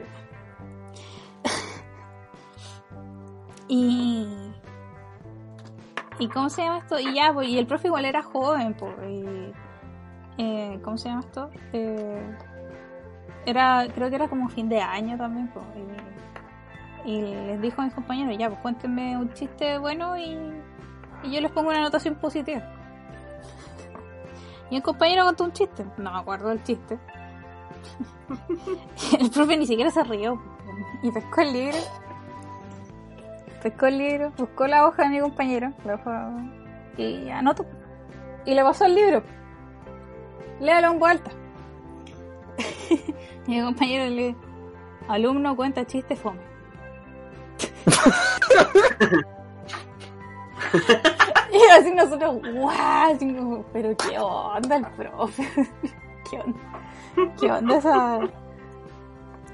Y. ¿Y cómo se llama esto? Y ya, pues, y el profe igual era joven, po. Y, eh, ¿Cómo se llama esto? Eh, era, creo que era como fin de año también, po. Y, y les dijo a mis compañeros, ya, pues cuéntenme un chiste bueno y, y yo les pongo una anotación positiva. Y un compañero contó un chiste, no me acuerdo del chiste. (laughs) el profe ni siquiera se rió y pescó el libro. pescó el libro, buscó la hoja de mi compañero, y anotó. Y le pasó el libro. Léalo en voz alta. (laughs) mi compañero le alumno cuenta chiste fome. (laughs) (laughs) y así nosotros, guau, pero qué onda el profe, (laughs) qué onda, qué onda esa,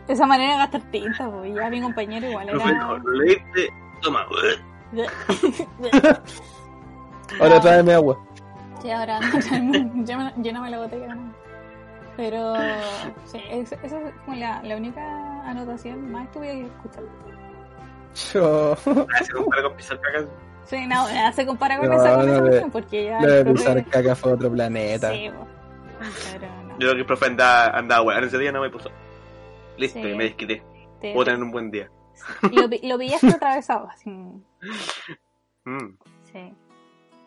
esa manera de gastar tinta, pues ya mi compañero igual no, era... lo leíste. Toma. (laughs) Ahora No. tráeme agua. Sí, ahora lléname, la botella. ¿no? Pero sí, es- esa es como la, la única anotación más estúpida que he escuchado. Yo. Ah, se Sí, no, nada se compara con No, esa no, conversación de- porque ya. Lo de pisar caca fue otro planeta. Sí, pero no. Yo creo que el profe andaba, andaba weón. Ese día no me puso. Listo, Sí. y me desquité. Te- Puedo tener un buen día. lo, pi- lo pillaste atravesado. Así. (laughs) Mm. Sí.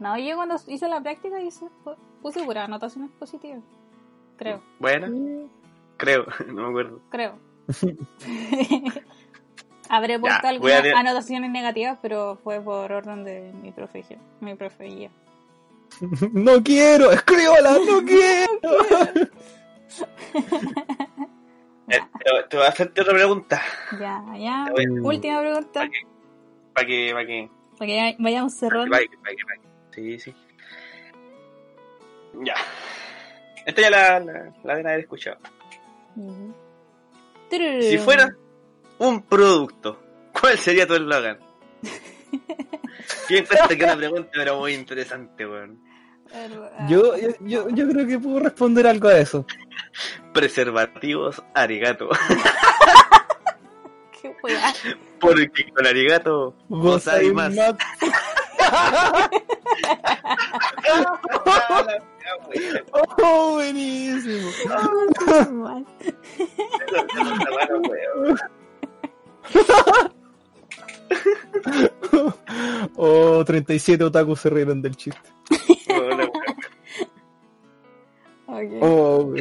No, yo cuando hice la práctica hice, puse puras anotaciones positivas. Creo, Buena. Creo, (laughs) no me acuerdo. creo. (laughs) Habré puesto Ya, voy a algunas anotaciones negativas, pero fue por orden de mi profe. Mi profe. (laughs) No quiero, escríbala, no (laughs) quiero. (laughs) Eh, te, te voy a hacerte otra pregunta. Ya, ya. Voy Última pregunta. Para que, para que, Para que vayamos cerrando. para que, para que, para que. Sí, sí. Ya. Esta ya la, la, la deben haber escuchado. Si fuera un producto, ¿cuál sería tu eslogan? (laughs) Yo encuentro que una pregunta pero muy interesante, weón. Yo, yo, yo, yo creo que puedo responder algo a eso. Preservativos arigato. (laughs) Qué weá. Porque con arigato gozai más. Oh, buenísimo. Oh, 37 otakus se rieron del chiste. Oh,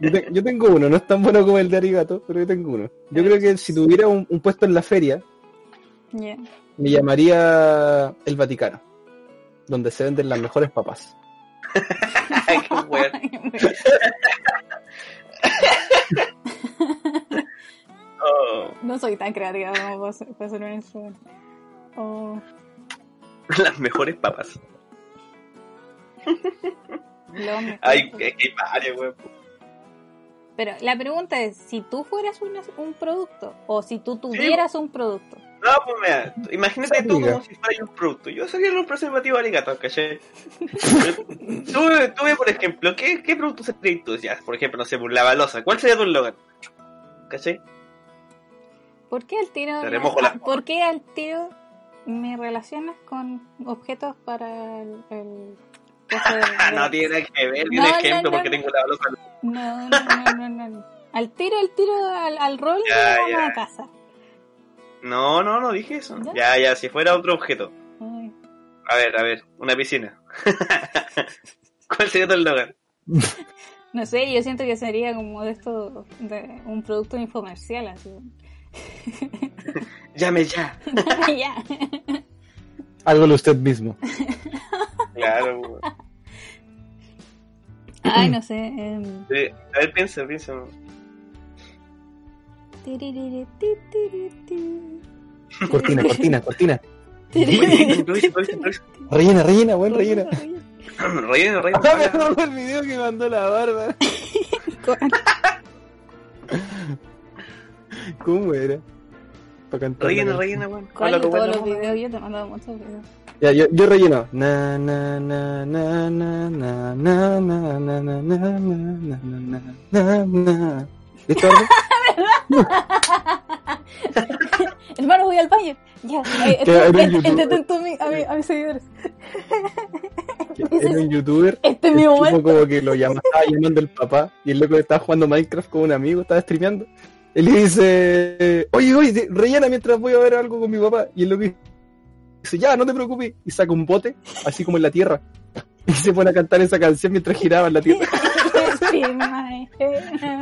yo, te- yo tengo uno, no es tan bueno como el de Arigato, pero yo tengo uno. Yo creo que si tuviera un, un puesto en la feria, me llamaría el Vaticano, donde se venden las mejores papas. (laughs) Ay, qué. (laughs) Oh, (laughs) No soy tan creativa como ser un instrumento. Oh, las mejores papas. (laughs) mejor. Ay, que que hay varios, weón. Pero la pregunta es, si tú fueras un, un producto o si tú tuvieras un producto. No, pues mira, imagínate tú como si fuera un producto. Yo sería un preservativo arigato, ¿cachai? (laughs) tú, tú, por ejemplo, ¿qué, qué producto serías tú? Ya, por ejemplo, no sé, pues, la balosa. ¿Cuál sería tu eslogan? ¿Cachai? ¿Por qué al tiro, la- ¿por qué al tiro me relacionas con objetos para el... el (laughs) no tiene que ver, tiene no, ejemplo no, porque no. tengo la balosa. No, no, no, no. Al tiro, al tiro, al, al rol Ya, de vamos ya. a casa. No, no, no dije eso. ¿Ya? Ya, ya, si fuera otro objeto. Ay, A ver, a ver, una piscina. (laughs) ¿Cuál sería tu eslogan? (laughs) No sé, yo siento que sería como de esto, de un producto infomercial, así. Llame ya. (laughs) ya. Hágalo usted mismo. Claro. Ay, no sé. em, Sí, A ver, piensa, piensa. tiriri, ti, tiri, ti. Cortina, cortina, cortina. Rellena, rellena, buen rellena. Relleno, relleno. Ah, me el video que mandó la barba. (laughs) ¿Cómo era? Para cantar. Rellena, rellena, weón. ¿Cuál de Habla todos los bueno, videos? Yo te he mandado muchos videos. Ya, yo, yo relleno. Na, na, na, na, na, na, na, na, na, na, na, na, na, na, na, na. ¿Listo? Hermano, voy al baño. Ya, eh, este- este atento a, mi- a, mi- a mis seguidores. Era un youtuber. Este es mi momento. como que lo llama, estaba llamando el papá y el loco estaba jugando Minecraft con un amigo, estaba streameando. Él le dice, oye, oye, rellena mientras voy a ver algo con mi papá. Y el loco dice, ya, no te preocupes. Y saca un bote, así como en la tierra. Y se pone a cantar esa canción mientras giraba en la tierra. (laughs)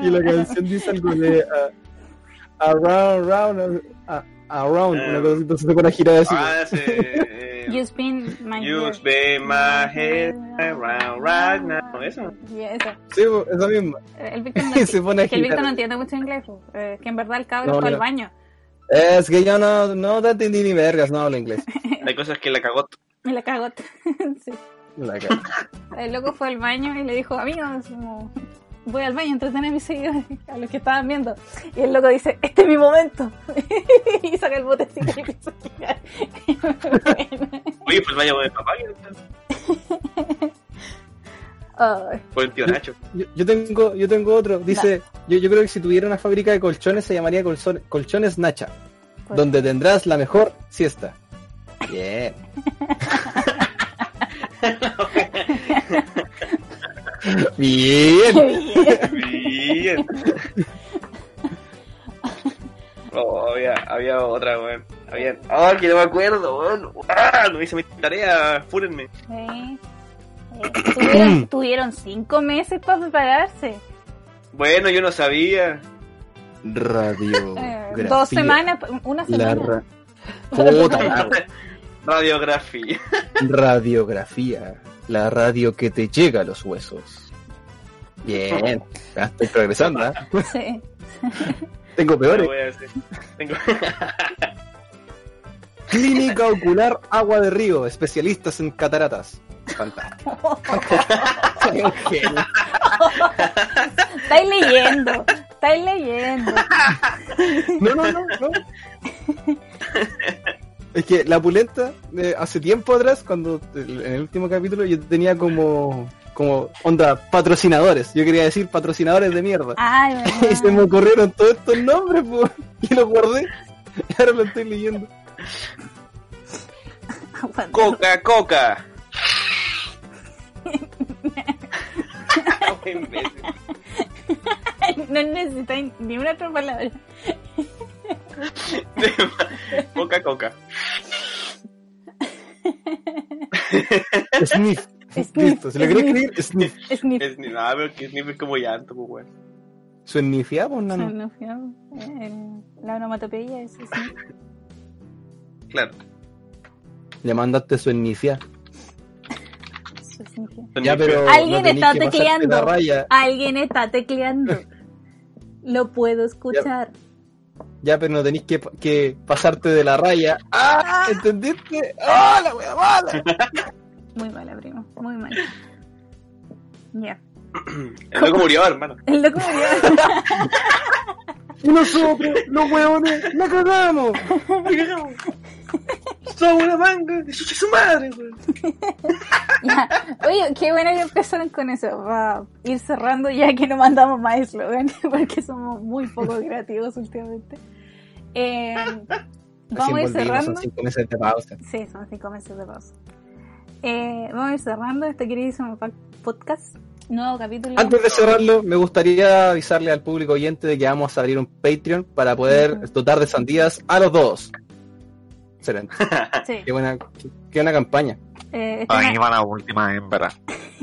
Y la canción dice algo de, ah, around, round, ah, around, Eh. una cosa así, entonces se pone a girar así. Ah, sí. eh, You spin my You head. spin my head around right now. Eso. Y eso. Sí, misma. Eh, El Víctor no, (laughs) se pone a es que el Víctor no entiende mucho inglés. Eh, es que en verdad el cabro No, fue al no. baño. Es que yo no, no te entendí ni vergas, no hablo inglés. (laughs) Hay cosas que la cagó. Me la cagó. (laughs) sí. La cara. El loco fue al baño y le dijo, amigos, como, voy al baño a entretener a mis seguidores, a los que estaban viendo. Y el loco dice, este es mi momento. (laughs) y saca el botecito y empieza a. (laughs) Oye, pues vaya con el papá. Por el tío Nacho. Yo, yo tengo, yo tengo otro. Dice, yo, yo creo que si tuviera una fábrica de colchones se llamaría colson- Colchones Nacha, pues, donde tendrás la mejor siesta. Bien. (laughs) Bien. Bien. Bien. Oh, había, había otra, weón. Había... Oh, que no me acuerdo, weón. Ah, no hice mi tarea, fúrenme. Sí. Eh, tuvieron, tuvieron cinco meses para prepararse. Bueno, yo no sabía. Radio. Eh, dos semanas, una La semana. ra- Puta, la (laughs) Radiografía. radiografía. La radio que te llega a los huesos. Bien. Ah, estoy progresando, ¿ah? Sí. (laughs) Tengo peores. voy a hacer. Tengo... (laughs) Clínica Ocular Agua de Río, especialistas en cataratas. Fantástico. (laughs) Estáis leyendo, estáis leyendo. No, no, no, no. Es que la pulenta, eh, hace tiempo atrás, cuando en el último capítulo, yo tenía como, como onda patrocinadores. Yo quería decir patrocinadores de mierda. Ay, (laughs) Y se me ocurrieron todos estos nombres, po, (laughs) y los guardé. Y ahora lo estoy leyendo. Coca, coca. (laughs) No necesitáis ni una otra palabra. (laughs) coca, coca. Sniff. Sniff, Listo, lo querés sniff. escribir, sniff. Sniff. Es ni nada, pero que sniff es como llanto, pues, weón. Su sniffia, Se nano. me fue, eh, La onomatopeya es sniff. Claro. Le mandaste su sniffia. Eso significa. Ya, pero. Alguien tenés está tecleando. Alguien está tecleando. Lo puedo escuchar. Ya, pero no tenéis que, que pasarte de la raya. ¡Ah! ¿Entendiste? ¡Ah, la wea mala! Muy mala, primo. Muy mala. Ya. El loco murió, hermano. (laughs) El loco murió. (laughs) Y nosotros, los hueones, la cagamos. (laughs) (laughs) Somos una manga de su, su madre. Ya. (laughs) Oye, qué bueno que empezaron con eso. Va a ir cerrando ya que no mandamos más eslogan (laughs) porque somos muy poco creativos últimamente. Eh, vamos a ir cerrando. Son cinco meses de pausa. Sí, son cinco meses de pausa. Eh, vamos a ir cerrando este queridísimo podcast. Nuevo capítulo. Antes de cerrarlo, me gustaría avisarle al público oyente de que vamos a abrir un Patreon para poder dotar de sandías a los dos. Excelente. (laughs) Sí. Qué buena, qué, buena campaña. Eh, este Ahí va la última hembra.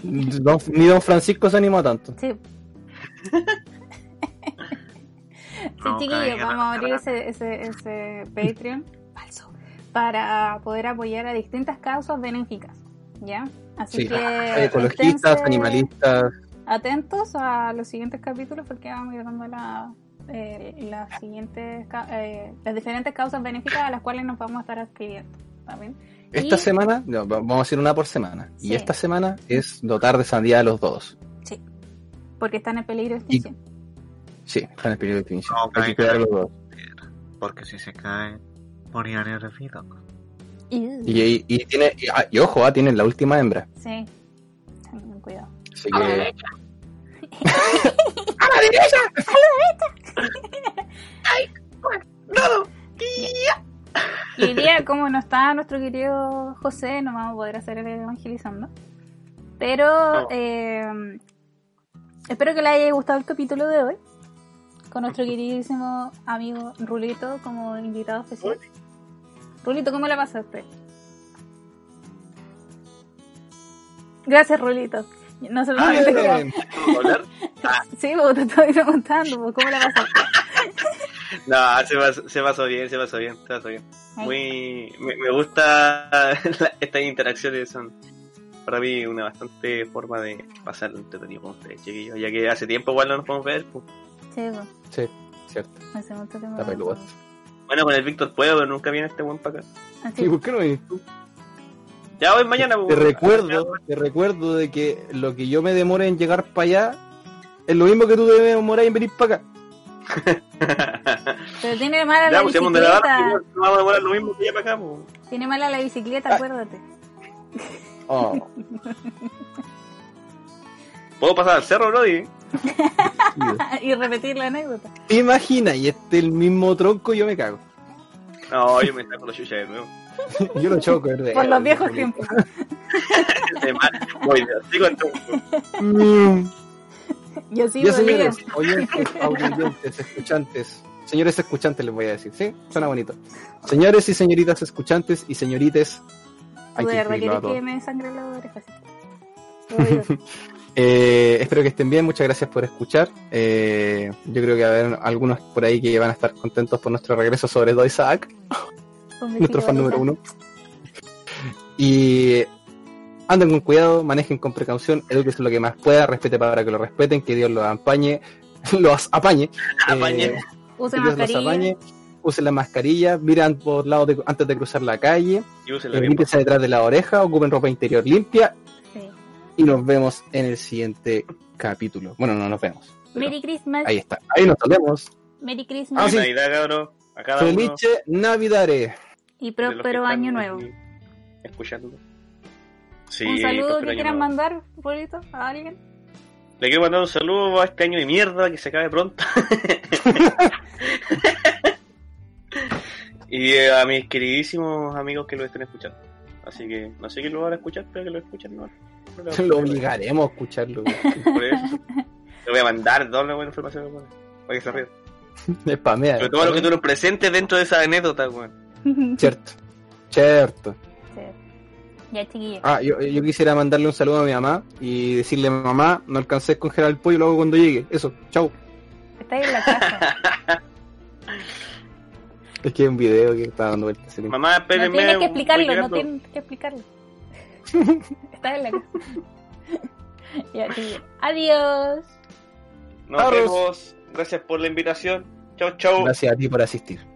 Don- ni don Francisco se animó tanto. Sí. (laughs) Sí, No, chiquillos, vamos a abrir ese, ese, ese Patreon falso para poder apoyar a distintas causas benéficas. ¿Ya? Así Sí. que Hay ecologistas, animalistas. atentos a los siguientes capítulos porque vamos a ir dando la, eh, las siguientes ca- eh, las diferentes causas benéficas a las cuales nos vamos a estar escribiendo. ¿también? Esta Y- semana, no, vamos a hacer una por semana. Sí. Y esta semana es dotar de sandía a los dos. Sí, porque están en peligro de extinción. Sí, están en peligro de extinción. No, Hay que cae, cuidar a cae. los dos. Porque si se cae, morirán nervios. Y- Y, y, y tiene, y, ah, y ojo, ah, tienen la última hembra. Sí, tengan cuidado. Así que. (laughs) Y hoy día, como no está nuestro querido José, no vamos a poder hacer el evangelizando. Pero No. eh, espero que le haya gustado el capítulo de hoy. Con nuestro queridísimo amigo Rulito como invitado especial. Rulito, ¿cómo la pasaste? Gracias, Rulito. (laughs) Ah, te- Bien. ¿Puedo hablar? (laughs) Sí, vos te estoy preguntando, pues, ¿cómo la pasaste? (laughs) No, se pasó, se pasó bien, se pasó bien, se pasó bien. Muy, me, me gusta la- estas interacciones, son para mí una bastante forma de pasar el entretenido con ustedes, chiquillos, ya que hace tiempo igual no nos podemos ver. pues. Sí, pues, Sí, cierto. hace mucho tiempo. Bueno, con el Víctor puedo, pero nunca viene este buen para acá. Así, ¿Y por qué no vienes tú? Ya voy mañana. Te pues. recuerdo, te recuerdo de que lo que yo me demore en llegar para allá es lo mismo que tú te demoras en venir para acá. (laughs) Pero tiene mala Ya, la pues bicicleta. no vamos a demorar lo mismo que ya para acá. pues. Tiene mala la bicicleta, acuérdate. Oh, (laughs) ¿Puedo pasar al cerro, Brody? y repetir la anécdota. ¿Te imaginas? Y este el mismo tronco yo me cago. No, yo me saco la chucha de nuevo. (laughs) Yo lo choco, ¿verdad? Por los viejos tiempos. De mal. Voy, ya, sigo entonces. Mm. Yo Bolívar. señores, oyentes, escuchantes. Señores escuchantes les voy a decir, ¿sí? Suena bonito. Señores y señoritas escuchantes y señorites. Hay ¿Tú de que verdad que me sangre la oreja? Eh, espero que estén bien, muchas gracias por escuchar. Eh, yo creo que va a haber algunos por ahí que van a estar contentos por nuestro regreso, sobre todo Isaac, nuestro fan número uno. Y anden con cuidado, manejen con precaución, edúquense lo que más pueda, respete para que lo respeten, que Dios los (laughs) apañe, los (laughs) apañe. Apañe. Eh, que Dios los mascarilla. apañe, usen la mascarilla, miren por lados de- antes de cruzar la calle, Y use eh, límpiense detrás de la oreja, ocupen ropa interior limpia Sí. y nos vemos en el siguiente capítulo. Bueno, no nos vemos. Merry Christmas. Ahí está, ahí nos vemos. Merry Ah, Christmas. sí. Navidad, cabrón. A cada uno. Felice Navidare. Y próspero año nuevo. Escuchando. Sí, Un saludo que quieran nuevo. mandar, Bolito, a alguien. Le quiero mandar un saludo a este año de mierda que se acabe pronto. (laughs) y eh, a mis queridísimos amigos que lo estén escuchando. Así que no sé quién lo van a escuchar, pero que lo escuchen. No, No lo- Lo obligaremos a escucharlo. Por eso. Le voy a mandar la buena información para que se rían. (laughs) Spamea. Pero todo lo que tuvieron presente dentro de esa anécdota, weón. (laughs) Cierto. Cierto. Ya, chiquillos. Ah, yo, yo quisiera mandarle un saludo a mi mamá y decirle, mamá, no alcancé a congelar el pollo, lo hago cuando llegue. Eso, chau. Estáis en la casa. (laughs) Es que hay un video que está dando vueltas. Mamá, No espérenme. tienes que explicarlo, no tienes que explicarlo. Estás en la casa. ya, chiquillos. Adiós. Nos vemos. Gracias por la invitación. Chau, chau. Gracias a ti por asistir.